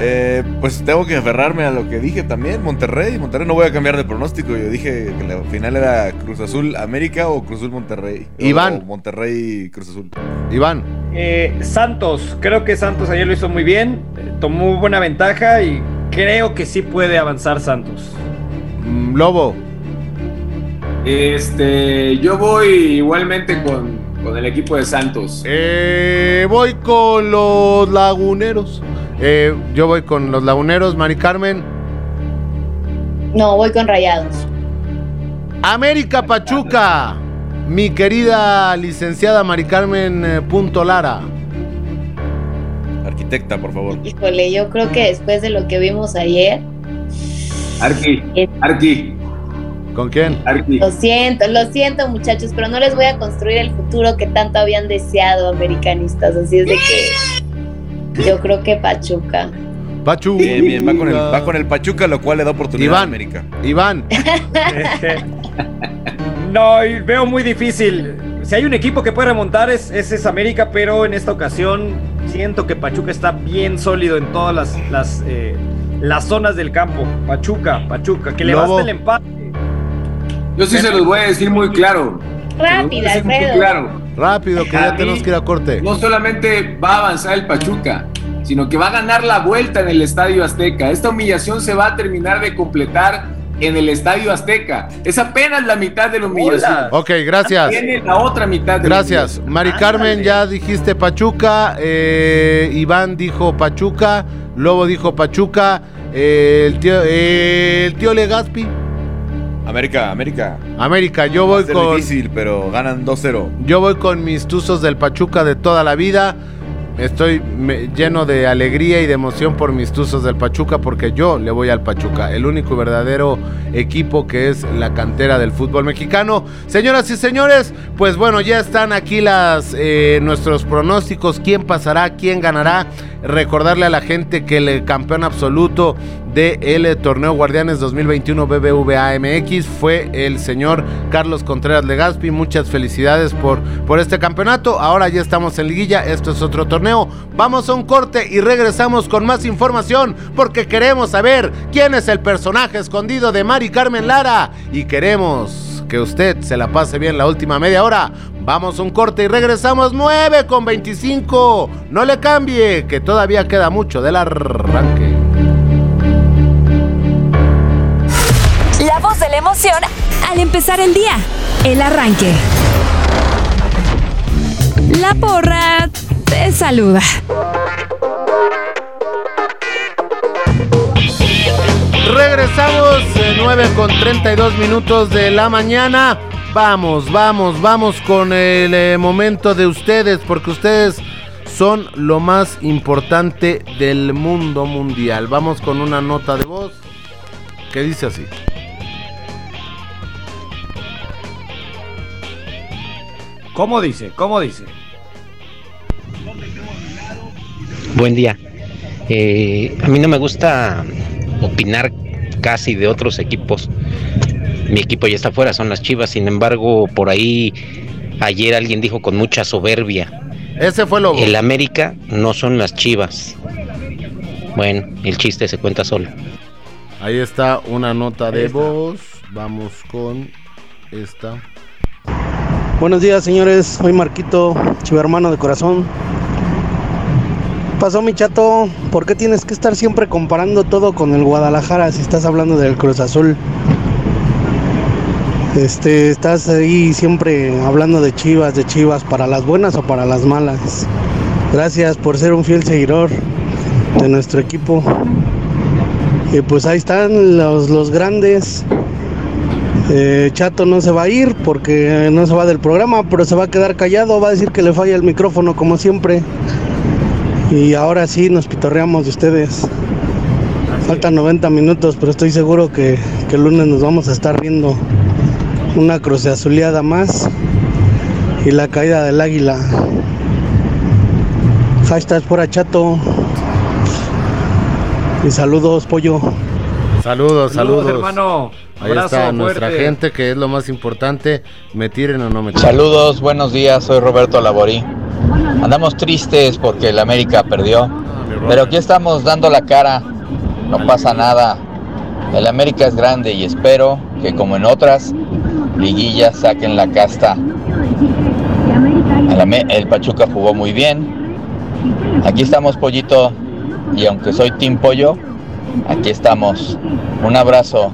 Eh, pues tengo que aferrarme a lo que dije también. Monterrey. Monterrey no voy a cambiar de pronóstico. Yo dije que la final era Cruz Azul América o Cruz Azul Monterrey. Iván. o Monterrey Cruz Azul. Iván. eh, Santos, creo que Santos ayer lo hizo muy bien, eh, tomó buena ventaja y creo que sí puede avanzar Santos. Mm, Lobo. Este, yo voy igualmente con, con el equipo de Santos. Eh, voy con los laguneros. Eh, yo voy con los laguneros, Mari Carmen. No, voy con Rayados. América Pachuca. Mi querida licenciada Mari Carmen eh, Punto Lara. Arquitecta, por favor. Híjole, yo creo que después de lo que vimos ayer, Arqui, Arqui. ¿Con quién? Arqui. lo siento, lo siento muchachos, pero no les voy a construir el futuro que tanto habían deseado americanistas, así es de que yo creo que Pachuca. Pachuca. Bien, bien, va con, el, va con el Pachuca, lo cual le da oportunidad Iván. a América. Iván. No, y veo muy difícil. Si hay un equipo que puede remontar es, es, es América, pero en esta ocasión siento que Pachuca está bien sólido en todas las, las, eh, las zonas del campo. Pachuca, Pachuca, que le basta el empate. Yo sí se los voy a decir muy claro. Rápido, Se los voy a decir muy Alfredo. claro. Rápido, que ya tenemos que ir a corte. No solamente va a avanzar el Pachuca, sino que va a ganar la vuelta en el Estadio Azteca. Esta humillación se va a terminar de completar en el Estadio Azteca. Es apenas la mitad de la humillación. Ok, gracias. Viene la otra mitad de la Gracias. Mari Carmen, ya dijiste Pachuca. eh, Iván dijo Pachuca. Lobo dijo Pachuca. eh, el, tío, eh, el tío Legaspi. América, América. América, yo voy ser con. difícil, pero ganan 2-0. Yo voy con mis tuzos del Pachuca de toda la vida. Estoy me- lleno de alegría y de emoción por mis tuzos del Pachuca porque yo le voy al Pachuca, el único y verdadero equipo que es la cantera del fútbol mexicano. Señoras y señores, pues bueno, ya están aquí las eh, nuestros pronósticos, quién pasará, quién ganará. Recordarle a la gente que el campeón absoluto del torneo Guardianes 2021 BBVA MX fue el señor Carlos Contreras Legaspi. Muchas felicidades por, por este campeonato. Ahora ya estamos en liguilla, esto es otro torneo. Vamos a un corte y regresamos con más información porque queremos saber quién es el personaje escondido de Mari Carmen Lara y queremos que usted se la pase bien la última media hora. Vamos a un corte y regresamos 9 con 25. No le cambie, que todavía queda mucho del arranque. Al empezar el día. El arranque. La porra te saluda. Regresamos eh, 9 con 32 minutos de la mañana. Vamos, vamos, vamos con el eh, momento de ustedes, porque ustedes son lo más importante del mundo mundial. Vamos con una nota de voz que dice así. ¿Cómo dice? ¿Cómo dice? Buen día. Eh, a mí no me gusta opinar casi de otros equipos. Mi equipo ya está fuera, son las Chivas. Sin embargo, por ahí ayer alguien dijo con mucha soberbia. Ese fue Lobo. El América no son las Chivas. Bueno, el chiste se cuenta solo. Ahí está una nota de voz. Vamos con esta. Buenos días, señores. Soy Marquito, chivermano de corazón. Pasó mi chato, ¿por qué tienes que estar siempre comparando todo con el Guadalajara si estás hablando del Cruz Azul? Este, estás ahí siempre hablando de Chivas, de Chivas, para las buenas o para las malas. Gracias por ser un fiel seguidor de nuestro equipo. Y pues ahí están los, los grandes. Eh, Chato no se va a ir porque no se va del programa, pero se va a quedar callado, va a decir que le falla el micrófono como siempre. Y ahora sí nos pitorreamos de ustedes. Faltan 90 minutos, pero estoy seguro que, que el lunes nos vamos a estar viendo una cruce azuleada más y la caída del águila. Hashtag por Chato. Y saludos, pollo. Saludos, saludos. hermano. Ahí Abrazo está nuestra fuerte. gente, que es lo más importante. Me tiren o no me tiren. Saludos, buenos días, soy Roberto Laborí. Andamos tristes porque el América perdió, pero aquí estamos dando la cara, no pasa nada. El América es grande y espero que como en otras liguillas saquen la casta. El, el Pachuca jugó muy bien. Aquí estamos, pollito, y aunque soy Team Pollo, aquí estamos. Un abrazo.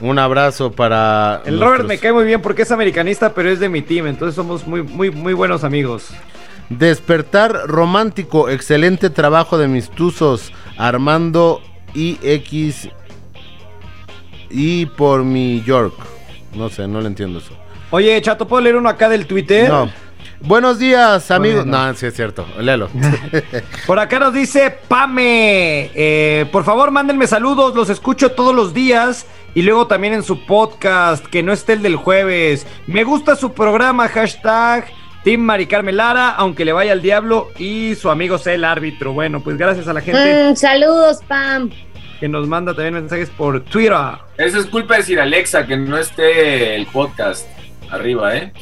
Un abrazo para. El Robert me cae muy bien porque es americanista, pero es de mi team, entonces somos muy, muy, muy buenos amigos. Despertar romántico, excelente trabajo de mis tuzos, Armando IX y por mi York. No sé, no le entiendo eso. Oye, Chato, ¿puedo leer uno acá del Twitter? No. Buenos días, amigos. Bueno. No, sí es cierto. Léelo. Por acá nos dice Pame. eh, por favor, mándenme saludos. Los escucho todos los días. Y luego también en su podcast, que no esté el del jueves. Me gusta su programa, hashtag Team Mari Carmen Lara, aunque le vaya al diablo. Y su amigo sea el árbitro. Bueno, pues gracias a la gente Mm, saludos, Pam. que nos manda también mensajes por Twitter. Eso es culpa de Sir Alexa que no esté el podcast arriba, ¿eh?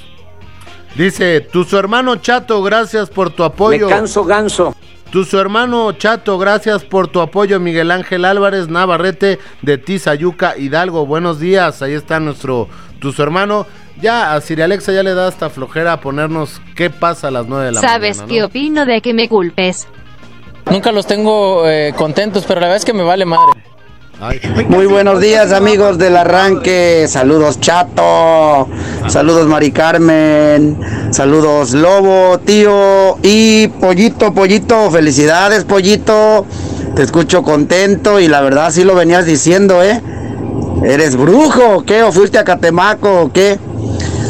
Dice, tu su hermano Chato, gracias por tu apoyo. Me canso ganso. Tu su hermano Chato, gracias por tu apoyo. Miguel Ángel Álvarez Navarrete de Tizayuca Hidalgo. Buenos días, ahí está nuestro tu su hermano. Ya a Siri Alexa ya le da hasta flojera a ponernos qué pasa a las 9 de la ¿Sabes mañana. qué opino de que me culpes? Nunca los tengo eh, contentos, pero la verdad es que me vale madre. Muy buenos días amigos del arranque, saludos Chato, saludos Mari Carmen, saludos Lobo, tío y Pollito, Pollito, felicidades Pollito, te escucho contento y la verdad sí lo venías diciendo, ¿eh? ¿Eres brujo qué? ¿O fuiste a Catemaco o qué?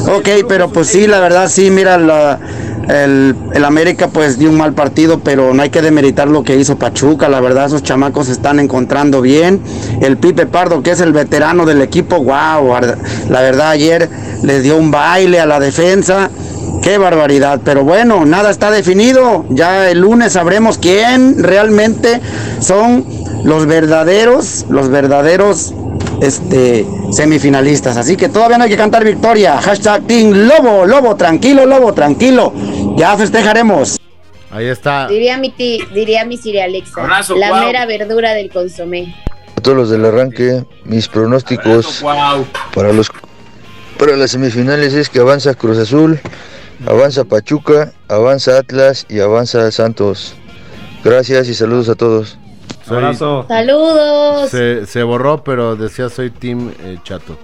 Ok, pero pues sí, la verdad sí, mira, la- el, el América pues dio un mal partido, pero no hay que demeritar lo que hizo Pachuca, la verdad esos chamacos se están encontrando bien. El Pipe Pardo, que es el veterano del equipo, wow, la verdad ayer les dio un baile a la defensa. Qué barbaridad, pero bueno, nada está definido. Ya el lunes sabremos quién realmente son los verdaderos, los verdaderos este, semifinalistas. Así que todavía no hay que cantar victoria. Hashtag Team Lobo, Lobo, tranquilo, Lobo, tranquilo. Ya festejaremos. Ahí está. Diría mi, ti, diría mi Siri Alexa. Abrazo, la mera verdura del consomé. A todos los del arranque, mis pronósticos para los para las semifinales es que avanza Cruz Azul, avanza Pachuca, avanza Atlas y avanza Santos. Gracias y saludos a todos. Soy- Saludos. Se, se borró, pero decía soy Team eh, Chato.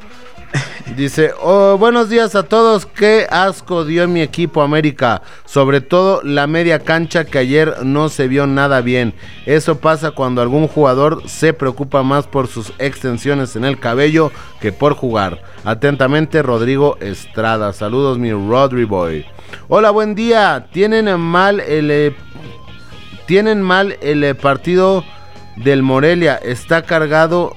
Dice, oh, buenos días a todos, qué asco dio mi equipo América, sobre todo la media cancha que ayer no se vio nada bien. Eso pasa cuando algún jugador se preocupa más por sus extensiones en el cabello que por jugar. Atentamente, Rodrigo Estrada. Saludos, mi Rodri Boy. Hola, buen día. Tienen mal el... eh, tienen mal el eh, partido del Morelia. Está cargado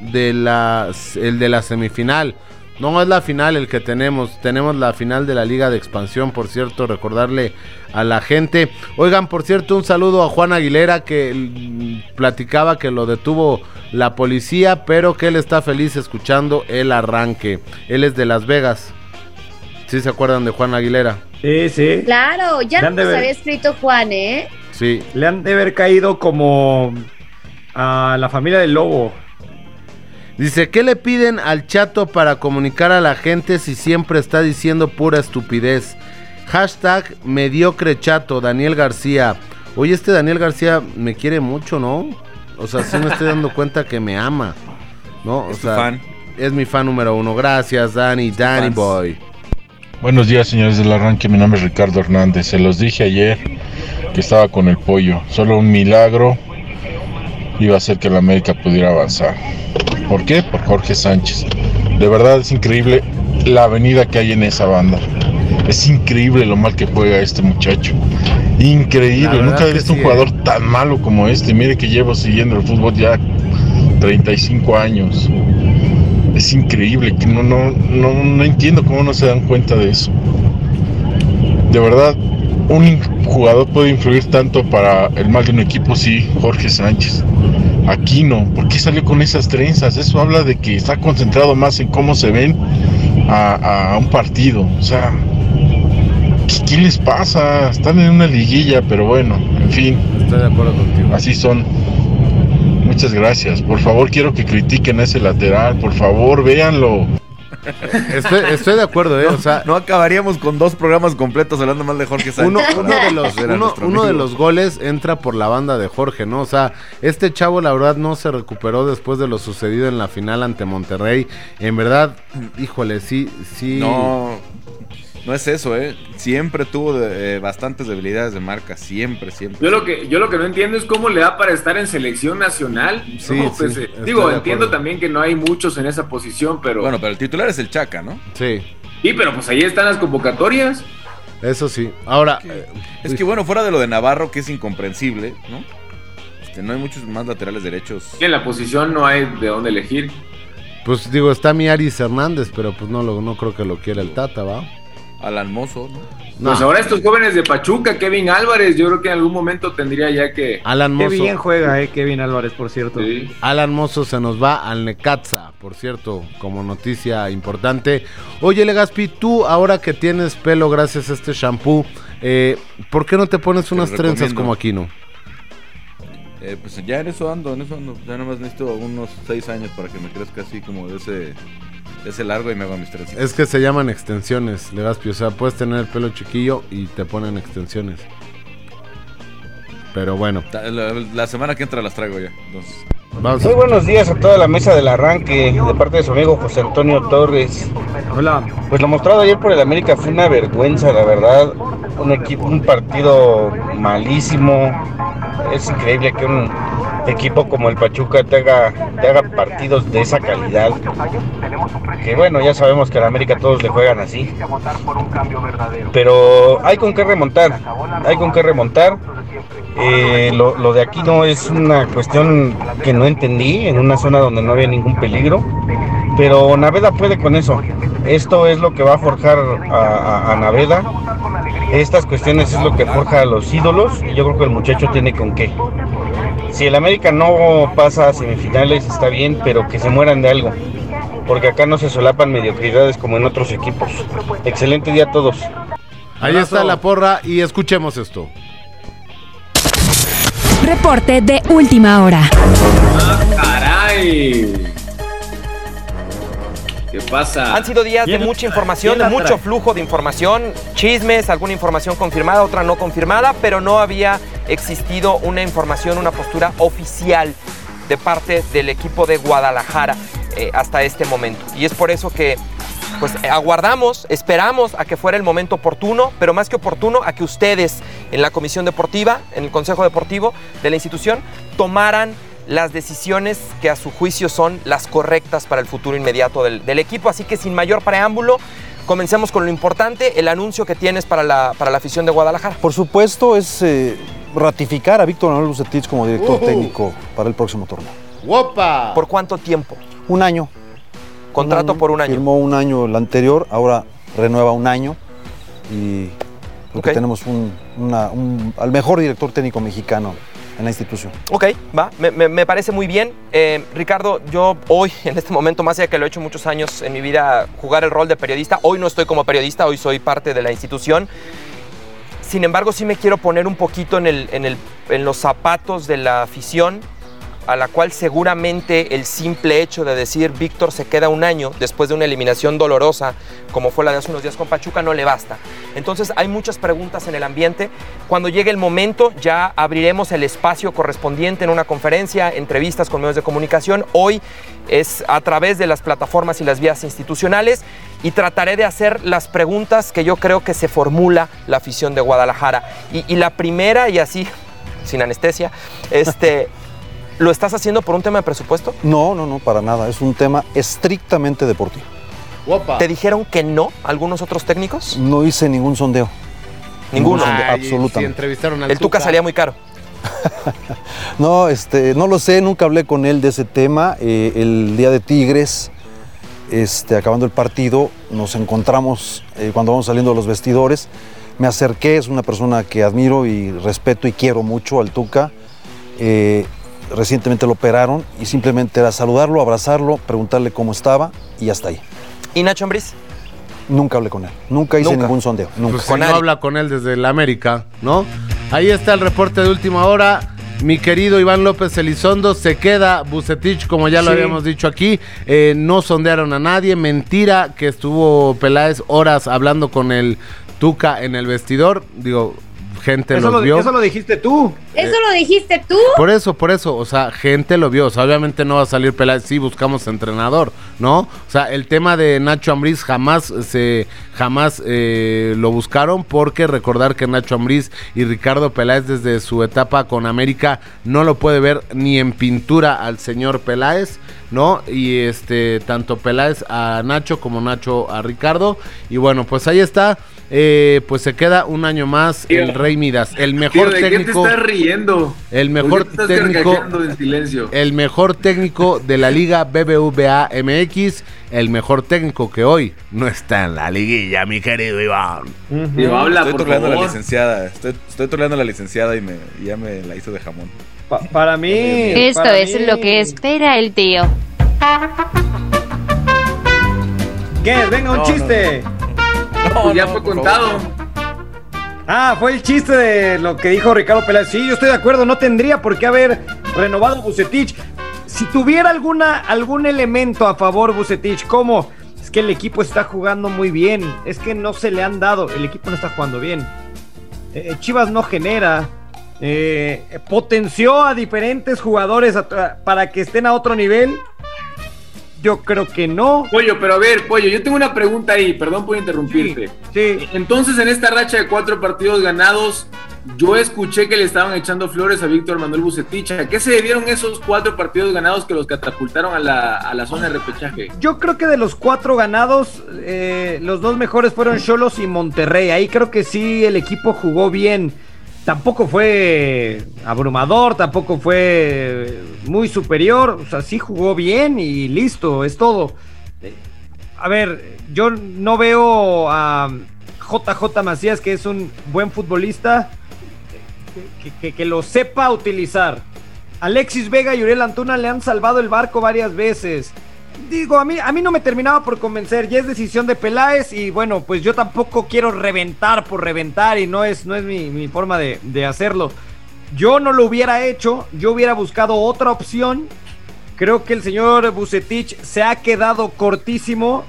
de la, el de la semifinal. No es la final el que tenemos. Tenemos la final de la Liga de Expansión, por cierto. Recordarle a la gente. Oigan, por cierto, un saludo a Juan Aguilera que platicaba que lo detuvo la policía, pero que él está feliz escuchando el arranque. Él es de Las Vegas. ¿Sí se acuerdan de Juan Aguilera? Sí, sí. Claro, ya han nos había escrito Juan, ¿eh? Sí. Le han de haber caído como a la familia del lobo. Dice, ¿qué le piden al chato para comunicar a la gente si siempre está diciendo pura estupidez? Hashtag mediocre chato, Daniel García. Oye, este Daniel García me quiere mucho, ¿no? O sea, sí me estoy dando cuenta que me ama, ¿no? O Es sea, fan. es mi fan número uno. Gracias, Dani, Danny fans. Boy. Buenos días, señores del arranque. Mi nombre es Ricardo Hernández. Se los dije ayer que estaba con el pollo. Solo un milagro iba a hacer que la América pudiera avanzar. ¿Por qué? Por Jorge Sánchez. De verdad es increíble la avenida que hay en esa banda. Es increíble lo mal que juega este muchacho. Increíble. Nunca he visto un jugador eh. tan malo como este. Mire que llevo siguiendo el fútbol ya 35 años. Es increíble, que no, no, no, no entiendo cómo no se dan cuenta de eso. De verdad, un jugador puede influir tanto para el mal de un equipo, sí, Jorge Sánchez. Aquí no, ¿por qué salió con esas trenzas? Eso habla de que está concentrado más en cómo se ven a, a un partido. O sea, ¿qué, qué les pasa? Están en una liguilla, pero bueno, en fin. Estoy de acuerdo contigo. Así son. Muchas gracias. Por favor, quiero que critiquen a ese lateral. Por favor, véanlo. Estoy, estoy de acuerdo, ¿eh? O sea, No acabaríamos con dos programas completos hablando más de Jorge Sánchez. uno, uno de los, uno, uno de los goles entra por la banda de Jorge, ¿no? O sea, este chavo la verdad no se recuperó después de lo sucedido en la final ante Monterrey. En verdad, híjole, sí, sí. No, no es eso, ¿eh? Siempre tuvo de- eh, bastantes debilidades de marca. Siempre, siempre. Yo lo que yo lo que no entiendo es cómo le da para estar en selección nacional. Sí, No, sí, pues, eh, digo, entiendo también que no hay muchos en esa posición, pero Bueno, pero el titular es el Chaca, ¿no? Sí. sí, pero pues ahí están las convocatorias. Eso sí. Ahora, eh, Es que bueno, fuera de lo de Navarro, que es incomprensible, ¿no? Este, no hay muchos más laterales derechos. En la posición no hay de dónde elegir. pues digo, está mi Aris Hernández, pero pues no, lo, no creo que lo quiera el Tata, ¿va? Alan Mozo, ¿no? No. Pues ahora estos jóvenes de Pachuca, Kevin Álvarez, yo creo que en algún momento tendría ya que. Alan Qué Mozo. bien juega, eh, Kevin Álvarez, por cierto. Alan Mozo se nos va al Necaxa, por cierto, como noticia importante. Oye, Legaspi, tú ahora que tienes pelo gracias a este shampoo, eh, ¿por qué no te pones unas trenzas como Aquino? Eh, pues ya en eso ando, en eso ando. Ya nomás necesito unos seis años para que me crezca así como de ese, ese largo y me haga mis trencitas. Es que se llaman extensiones, Legaspi. O sea, puedes tener el pelo chiquillo y te ponen extensiones. Pero bueno. La, la semana que entra las traigo ya. Entonces. Vamos. Muy buenos días a toda la mesa del arranque de parte de su amigo José Antonio Torres. Hola. Pues lo mostrado ayer por el América fue una vergüenza, la verdad. Un equipo, un partido malísimo. Es increíble que un equipo como el Pachuca te haga, partidos de esa calidad. Que bueno, ya sabemos que al América todos le juegan así. Pero hay con qué remontar. Hay con qué remontar. Eh, lo, de aquí no es una cuestión que no entendí en una zona donde no había ningún peligro, pero Naveda puede con eso. Esto es lo que va a forjar a- a Naveda. Estas cuestiones es lo que forja a los ídolos y yo creo que el muchacho tiene con qué. Si el América no pasa a semifinales está bien, pero que se mueran de algo, porque acá no se solapan mediocridades como en otros equipos. Excelente día a todos. Ahí está la porra y escuchemos esto. Reporte de última hora. ¡Caray! ¿Qué pasa? Han sido días de ¿Quién- mucha información, de mucho flujo de información, chismes, alguna información confirmada, otra no confirmada, pero no había existido una información, una postura oficial de parte del equipo de Guadalajara eh, hasta este momento. Y es por eso que pues aguardamos, esperamos a que fuera el momento oportuno, pero más que oportuno, a que ustedes en la comisión deportiva, en el consejo deportivo de la institución, tomaran las decisiones que a su juicio son las correctas para el futuro inmediato del, del equipo. Así que sin mayor preámbulo, comencemos con lo importante, el anuncio que tienes para la, para la afición de Guadalajara. Por supuesto, es eh, ratificar a Víctor Manuel Bucetich como director Ujú. técnico para el próximo torneo. ¡Wopa! ¿Por cuánto tiempo? Un año. Contrato por un año. Firmó un año el anterior, ahora renueva un año y creo que Ok. tenemos un, una- un- al mejor director técnico mexicano en la institución. Ok, va, me, parece muy bien. Eh, Ricardo, yo hoy, en este momento, más allá que lo he hecho muchos años en mi vida, jugar el rol de periodista, hoy no estoy como periodista, hoy soy parte de la institución. Sin embargo, sí me quiero poner un poquito en, el- en el- en los zapatos de la afición, a la cual seguramente el simple hecho de decir Víctor se queda un año después de una eliminación dolorosa, como fue la de hace unos días con Pachuca, no le basta. Entonces hay muchas preguntas en el ambiente. Cuando llegue el momento ya abriremos el espacio correspondiente en una conferencia, entrevistas con medios de comunicación. Hoy es a través de las plataformas y las vías institucionales y trataré de hacer las preguntas que yo creo que se formula la afición de Guadalajara. Y, y la primera, y así, sin anestesia, este, ¿lo estás haciendo por un tema de presupuesto? No, no, no, para nada. Es un tema estrictamente deportivo. ¿Te dijeron que no algunos otros técnicos? No hice ningún sondeo. Ninguno. Ningún sondeo, Ay, absolutamente. sí, entrevistaron al El Tuca Tuca. salía muy caro. No, este, no lo sé, nunca hablé con él de ese tema. Eh, el día de Tigres, este, acabando el partido, nos encontramos eh, cuando vamos saliendo de los vestidores. Me acerqué, es una persona que admiro y respeto y quiero mucho al Tuca. Eh, recientemente lo operaron y simplemente era saludarlo, abrazarlo, preguntarle cómo estaba y hasta ahí. ¿Y Nacho Ambriz? Nunca hablé con él, nunca hice Nunca. ningún sondeo. Nunca. Pues si no habla con él desde el América, ¿no? Ahí está el reporte de última hora. mi querido Iván López Elizondo, se queda Bucetich, como ya lo Sí. habíamos dicho aquí. Eh, no sondearon a nadie. Mentira que estuvo Peláez horas hablando con el Tuca en el vestidor. Digo, gente Eso los lo, vio. eso lo dijiste tú. Eso lo dijiste tú. Por eso, por eso, o sea, gente lo vio, o sea, obviamente no va a salir Peláez, sí buscamos entrenador, ¿no? O sea, el tema de Nacho Ambriz jamás se, jamás eh, lo buscaron porque recordar que Nacho Ambriz y Ricardo Peláez desde su etapa con América no lo puede ver ni en pintura al señor Peláez, ¿no? Y este, tanto Peláez a Nacho como Nacho a Ricardo, y bueno, pues ahí está. Eh, pues se queda un año más Tío. el Rey Midas, el Tío, mejor ¿de qué te técnico. estás riendo? El mejor ¿Por qué te estás técnico. en silencio? El mejor técnico de la liga BBVA MX. El mejor técnico que hoy no está en la liguilla, mi querido Iván. Tío, habla, estoy troleando a la licenciada. Estoy, estoy troleando a la licenciada y, me, y ya me la hizo de jamón. Pa- para mí. Esto para es mí. lo que espera el tío. ¿Qué? Venga, un No, chiste. Pues ya fue contado. Ah, fue el chiste de lo que dijo Ricardo Peláez. Sí, yo estoy de acuerdo, no tendría por qué haber renovado Bucetich. Si tuviera alguna, algún elemento a favor Bucetich, como es que el equipo está jugando muy bien, es que no se le han dado, el equipo no está jugando bien. Eh, Chivas no genera, eh, potenció a diferentes jugadores a- para que estén a otro nivel. Yo creo que no. Pollo, pero a ver, Pollo, yo tengo una pregunta ahí, perdón por interrumpirte. Sí. Entonces, en esta racha de cuatro partidos ganados, yo escuché que le estaban echando flores a Víctor Manuel Bucetich. ¿A qué se debieron esos cuatro partidos ganados que los catapultaron a la, a la zona de repechaje? Yo creo que de los cuatro ganados, eh, los dos mejores fueron Cholos y Monterrey. Ahí creo que sí el equipo jugó bien. Tampoco fue abrumador, tampoco fue muy superior. O sea, sí jugó bien y listo, es todo. Eh, A ver, yo no veo a JJ Macías, que es un buen futbolista, que, que- que lo sepa utilizar. Alexis Vega y Uriel Antuna le han salvado el barco varias veces. Digo, a mí, a mí no me terminaba por convencer, ya es decisión de Peláez y bueno, pues yo tampoco quiero reventar por reventar y no es, no es mi, mi forma de, de hacerlo. Yo no lo hubiera hecho, yo hubiera buscado otra opción. Creo que el señor Bucetich se ha quedado cortísimo.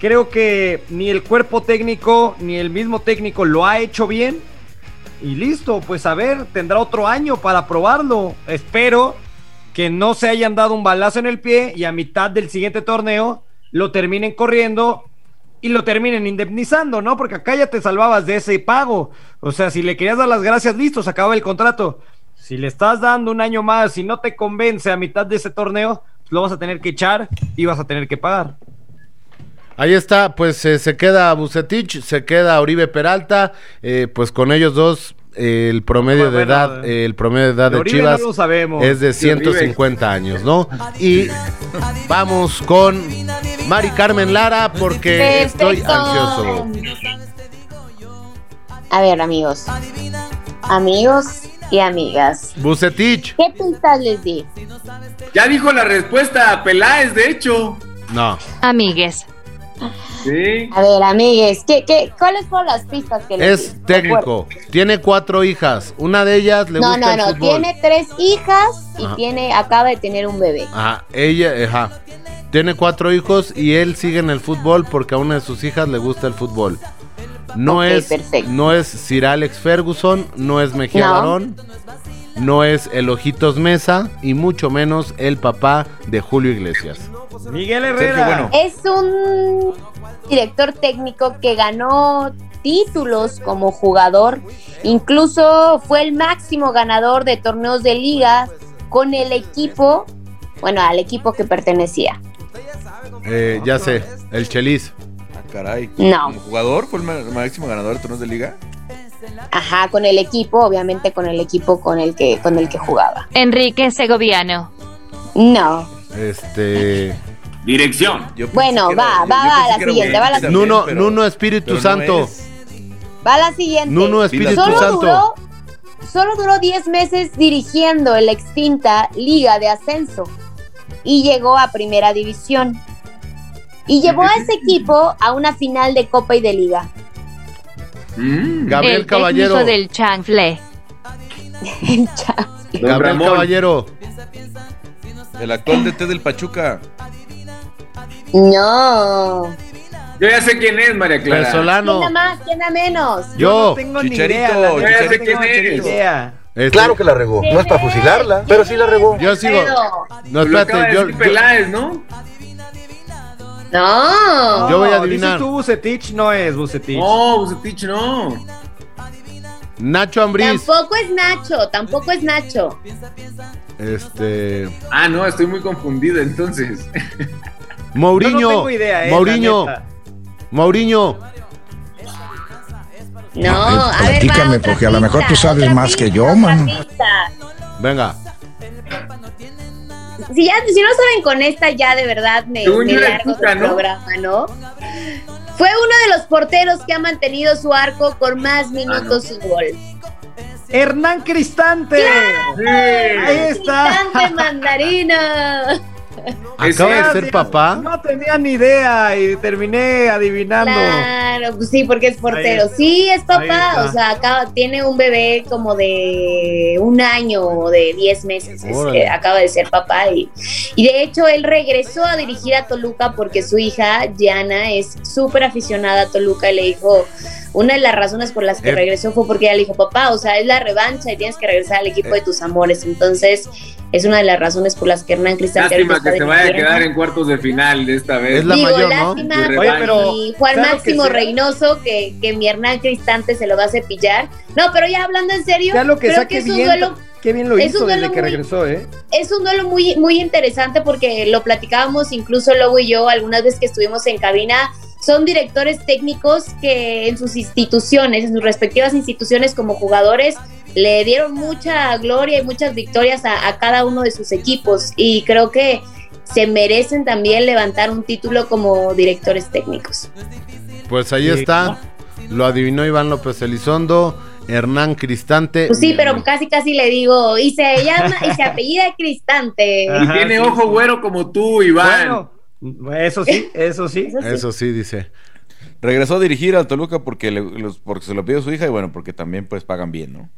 Creo que ni el cuerpo técnico ni el mismo técnico lo ha hecho bien. Y listo, pues a ver, tendrá otro año para probarlo. Espero que no se hayan dado un balazo en el pie y a mitad del siguiente torneo lo terminen corriendo y lo terminen indemnizando, ¿no? Porque acá ya te salvabas de ese pago. O sea, si le querías dar las gracias, listo, se acaba el contrato. Si le estás dando un año más y no te convence a mitad de ese torneo, pues lo vas a tener que echar y vas a tener que pagar. Ahí está, pues eh, se queda Bucetich, se queda Oribe Peralta, eh, pues con ellos dos el promedio de edad, eh, el promedio de edad de Chivas no lo sabemos. es de De Oribe. 150 años, ¿no? Y vamos con Mari Carmen Lara porque estoy ansioso. A ver, amigos. Amigos y amigas. Bucetich, ¿Qué pistas les di? Ya dijo la respuesta Peláez, de hecho. no. Amigues. Sí. A ver, amigues, ¿qué, qué, ¿cuáles fueron las pistas que les Es técnico, tiene cuatro hijas, una de ellas le No, gusta no, no, fútbol. tiene tres hijas y Ajá. tiene, acaba de tener un bebé. Ajá, ella, ajá. Tiene cuatro hijos y él sigue en el fútbol porque a una de sus hijas le gusta el fútbol. No es perfecto. no es Sir Alex Ferguson, no es Mejía No. Barón, no es el Ojitos Mesa y mucho menos el papá de Julio Iglesias. Miguel Sergio Bueno. Es un director técnico que ganó títulos como jugador, incluso fue el máximo ganador de torneos de liga con el equipo, bueno, al equipo que pertenecía. Eh, ya sé, el Chelis. Ah, caray. No. Como jugador fue el máximo ganador de torneos de liga. Ajá, con el equipo, obviamente con el equipo con el que con el que jugaba. Enrique Segoviano. No. Este Dirección. Bueno, va, va a la siguiente, va a la siguiente. Nuno, Nuno Espíritu pero no Santo. es. Va a la siguiente. Nuno Espíritu solo Santo. Duró, solo duró 10 meses dirigiendo la extinta Liga de Ascenso y llegó a Primera División. Y llevó a ese equipo a una final de Copa y de Liga. Gabriel el Caballero. del chanfle. El Chafle. Gabriel Ramón. Caballero. El actual DT del Pachuca. No. Yo ya sé quién es, María Clara. Venezolano. ¿Quién da más? ¿Quién da menos? Yo. no tengo ni Chicharito, idea. la neta, Yo ya sé no tengo quién ni eres. idea. Este, Claro que la regó. No es para fusilarla, pero sí la regó. Yo sigo. No, espérate, yo, yo- Peláez, ¿no? No. Yo voy a No, adivinar. Dices tú Bucetich, no es Bucetich. No, Bucetich no. Nacho Ambriz. Tampoco es Nacho, tampoco es Nacho. Este. Ah, no, estoy muy confundido entonces. Mourinho. Yo no tengo idea, eh, Mourinho. Mourinho. No, a ver, va, platícame, porque a lo mejor tú sabes más que yo, man. pista. Venga. Si, ya, si no saben con esta, ya de verdad me, me largo del ¿no? programa, ¿no? Fue uno de los porteros que ha mantenido su arco con más minutos sin gol. Hernán Cristante. Ahí está. Cristante mandarina. Acaba de ser papá. No tenía ni idea y terminé adivinando. Claro, pues sí, porque es portero. Sí, es papá. O sea, acaba, tiene un bebé como de un año o de 10 meses. es- eh, acaba de ser papá. Y, y de hecho, él regresó a dirigir a Toluca porque su hija, Diana, es súper aficionada a Toluca y le dijo. Una de las razones por las que Eh. regresó fue porque ella le dijo, papá, o sea, es la revancha y tienes que regresar al equipo de tus amores. Entonces, es una de las razones por las que Hernán Cristante Lástima ahorita que se vaya a quedar en cuartos de final de esta vez. Es la Digo, mayor, ¿no? lástima revancha. pero mi Juan que Máximo sea. Reynoso, que, que mi Hernán Cristante se lo va a cepillar. No, pero ya hablando en serio, Ya lo que creo que es un bien. duelo, Qué bien lo es hizo desde que muy- regresó, ¿eh? es un duelo muy, muy interesante porque lo platicábamos incluso Lobo y yo algunas veces que estuvimos en cabina. Son directores técnicos que en sus instituciones, en sus respectivas instituciones como jugadores, le dieron mucha gloria y muchas victorias a, a cada uno de sus equipos. Y creo que se merecen también levantar un título como directores técnicos. Pues ahí está. Lo adivinó Iván López Elizondo. Hernán Cristante. Pues sí, pero casi casi le digo, y se llama, y se apellida Cristante. Y tiene sí, ojo güero como tú, Iván. Bueno, eso sí, eso sí. Eso sí. Eso sí, dice. Regresó a dirigir al Toluca porque, le- los- porque se lo pidió su hija y bueno, porque también pues pagan bien, ¿no?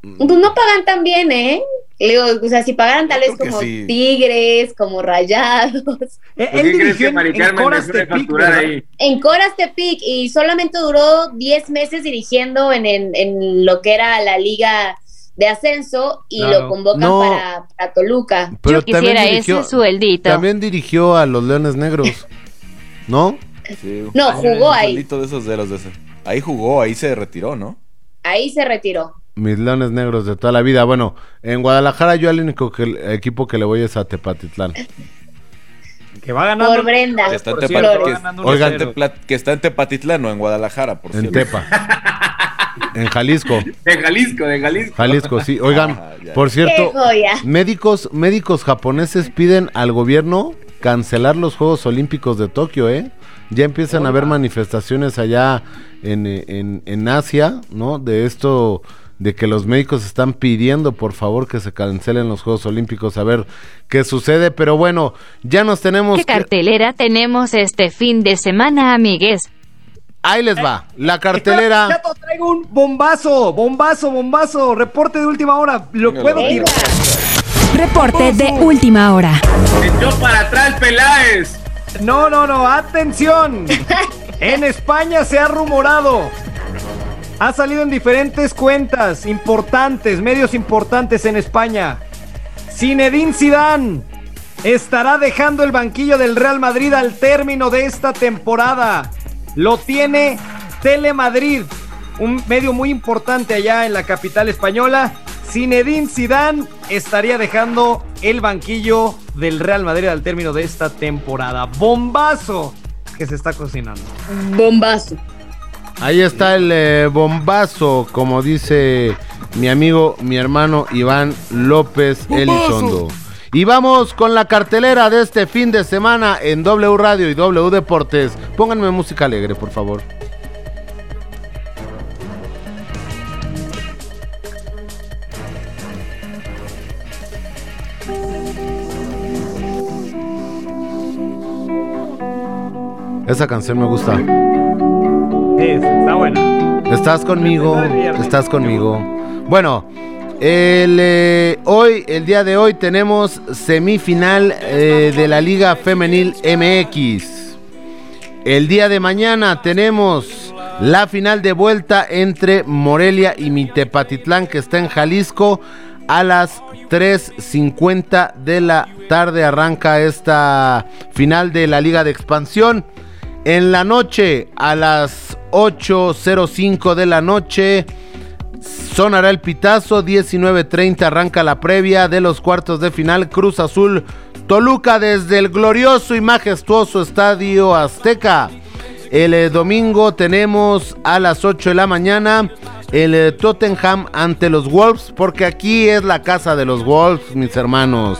Pues no pagan tan bien, ¿eh? Le digo, o sea, si pagaran tal vez como sí. Tigres, como Rayados. Eh, ¿Por Él dirigió en, Coras Tepic. En Coras Tepic y solamente duró 10 meses dirigiendo en, en- en lo que era la liga de ascenso y Claro. lo convocan No. para, para Toluca. Pero Yo quisiera ese sueldito. También dirigió a los Leones Negros. ¿No? Sí. No, jugó Un ahí. sueldito de esos de los de ese. Ahí jugó, ahí se retiró, ¿no? Ahí se retiró. Mis Leones Negros de toda la vida. Bueno, en Guadalajara yo al único que- equipo que le voy es a Tepatitlán. Que va ganando. Por Brenda. Que está en Por Tepa- que- ganando que está en 1-0. Tepla- que está en Tepatitlán, no en Guadalajara, por En cierto. Tepa. En Jalisco. De Jalisco, de Jalisco. Jalisco, sí. Oigan, Ah, por cierto, médicos, médicos japoneses piden al gobierno cancelar los Juegos Olímpicos de Tokio, ¿eh? Ya empiezan a haber manifestaciones allá en, en, en Asia, ¿no? De esto, de que los médicos están pidiendo, por favor, que se cancelen los Juegos Olímpicos, a ver qué sucede. Pero bueno, ya nos tenemos ¿Qué que... cartelera tenemos este fin de semana, amigues? Ahí les va, la cartelera... Chato, traigo un bombazo, bombazo, bombazo. Reporte de última hora. Lo Venga, puedo tirar. Reporte de última hora. Echó para atrás Peláez. No, no, no, atención. En España se ha rumorado. Ha salido en diferentes cuentas importantes, medios importantes en España. Zinedine Zidane estará dejando el banquillo del Real Madrid al término de esta temporada. Lo tiene Telemadrid, un medio muy importante allá en la capital española. Zinedine Zidane estaría dejando el banquillo del Real Madrid al término de esta temporada. Bombazo que se está cocinando. Bombazo. Ahí está el eh, bombazo, como dice mi amigo, mi hermano Iván López Elizondo. Y vamos con la cartelera de este fin de semana en W Radio y W Deportes. Pónganme música alegre, por favor. Esa canción me gusta. Es, está buena. Estás conmigo, estás conmigo. Bueno, El, eh, hoy, el día de hoy tenemos semifinal eh, de la Liga Femenil MX. El día de mañana tenemos la final de vuelta entre Morelia y Mitepatitlán que está en Jalisco a las 3.50 de la tarde arranca esta final de la Liga de Expansión. En la noche a las 8.05 de la noche sonará el pitazo. 19.30 arranca la previa de los cuartos de final. Cruz Azul Toluca desde el glorioso y majestuoso Estadio Azteca. El eh, domingo tenemos a las 8 de la mañana el eh, Tottenham ante los Wolves, porque aquí es la casa de los Wolves, mis hermanos.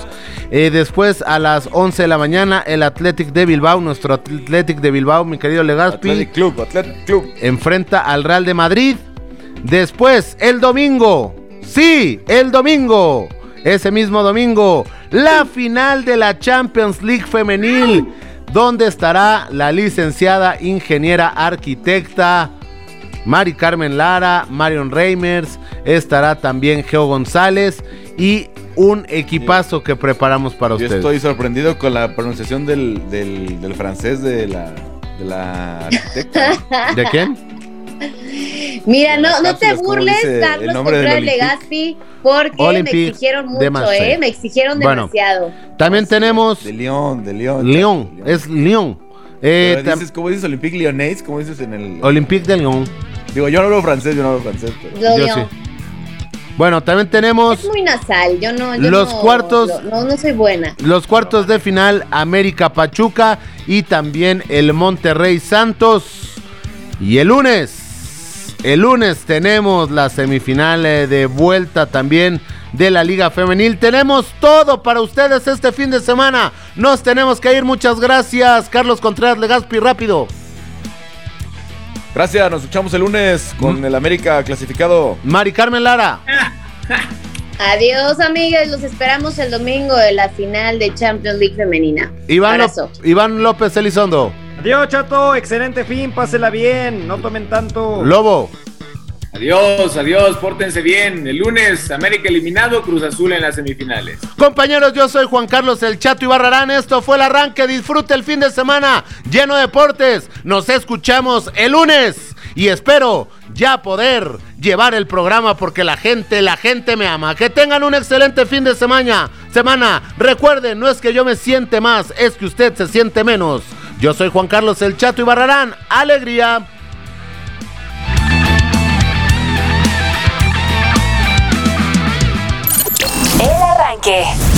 Eh, después a las 11 de la mañana, el Athletic de Bilbao, nuestro Athletic de Bilbao, mi querido Legaspi. Athletic Club, Athletic Club. Enfrenta al Real de Madrid. Después, el domingo. Sí, el domingo. Ese mismo domingo, la final de la Champions League femenil, donde estará la licenciada ingeniera arquitecta Mari Carmen Lara, Marion Reimers, estará también Geo González y un equipazo que preparamos para Yo ustedes. estoy sorprendido con la pronunciación del, del, del francés de la, de la arquitecta. ¿De quién? Mira, no, no te cápsulas, ¿cómo burles, Carlos Contreras? Legaspi, porque Olympique me exigieron mucho. ¿eh? Me exigieron Bueno, demasiado. También tenemos De Lyon, de Lyon. Lyon, es Lyon. Eh, dices, ¿Cómo dices Olympique Lyonnais? ¿Cómo dices en el...? Olympique de Lyon. Digo, yo no hablo francés, yo no hablo francés. pero- Yo sí. Bueno, también tenemos Es muy nasal, yo no. Yo Los no- cuartos- No, no soy buena. los cuartos de final América Pachuca y también el Monterrey Santos. Y el lunes, el lunes tenemos la semifinal eh, de vuelta también de la Liga Femenil. Tenemos todo para ustedes este fin de semana. Nos tenemos que ir. Muchas gracias, Carlos Contreras Legaspi. Rápido. Gracias, nos escuchamos el lunes con el América clasificado. Mari Carmen Lara. Adiós, amigas. Los esperamos el domingo de la final de Champions League femenina. Iván, Iván López Elizondo. Adiós, chato. Excelente fin. Pásela bien. No tomen tanto. Lobo. Adiós, adiós, pórtense bien. El lunes, América eliminado, Cruz Azul en las semifinales. Compañeros, yo soy Juan Carlos El Chato Ibarrarán. Esto fue el arranque. Disfrute el fin de semana lleno de deportes. Nos escuchamos el lunes y espero ya poder llevar el programa porque la gente, la gente me ama. Que tengan un excelente fin de semana. Semana. Recuerden, no es que yo me siente más, es que usted se siente menos. Yo soy Juan Carlos El Chato Ibarrarán. Alegría. El arranque.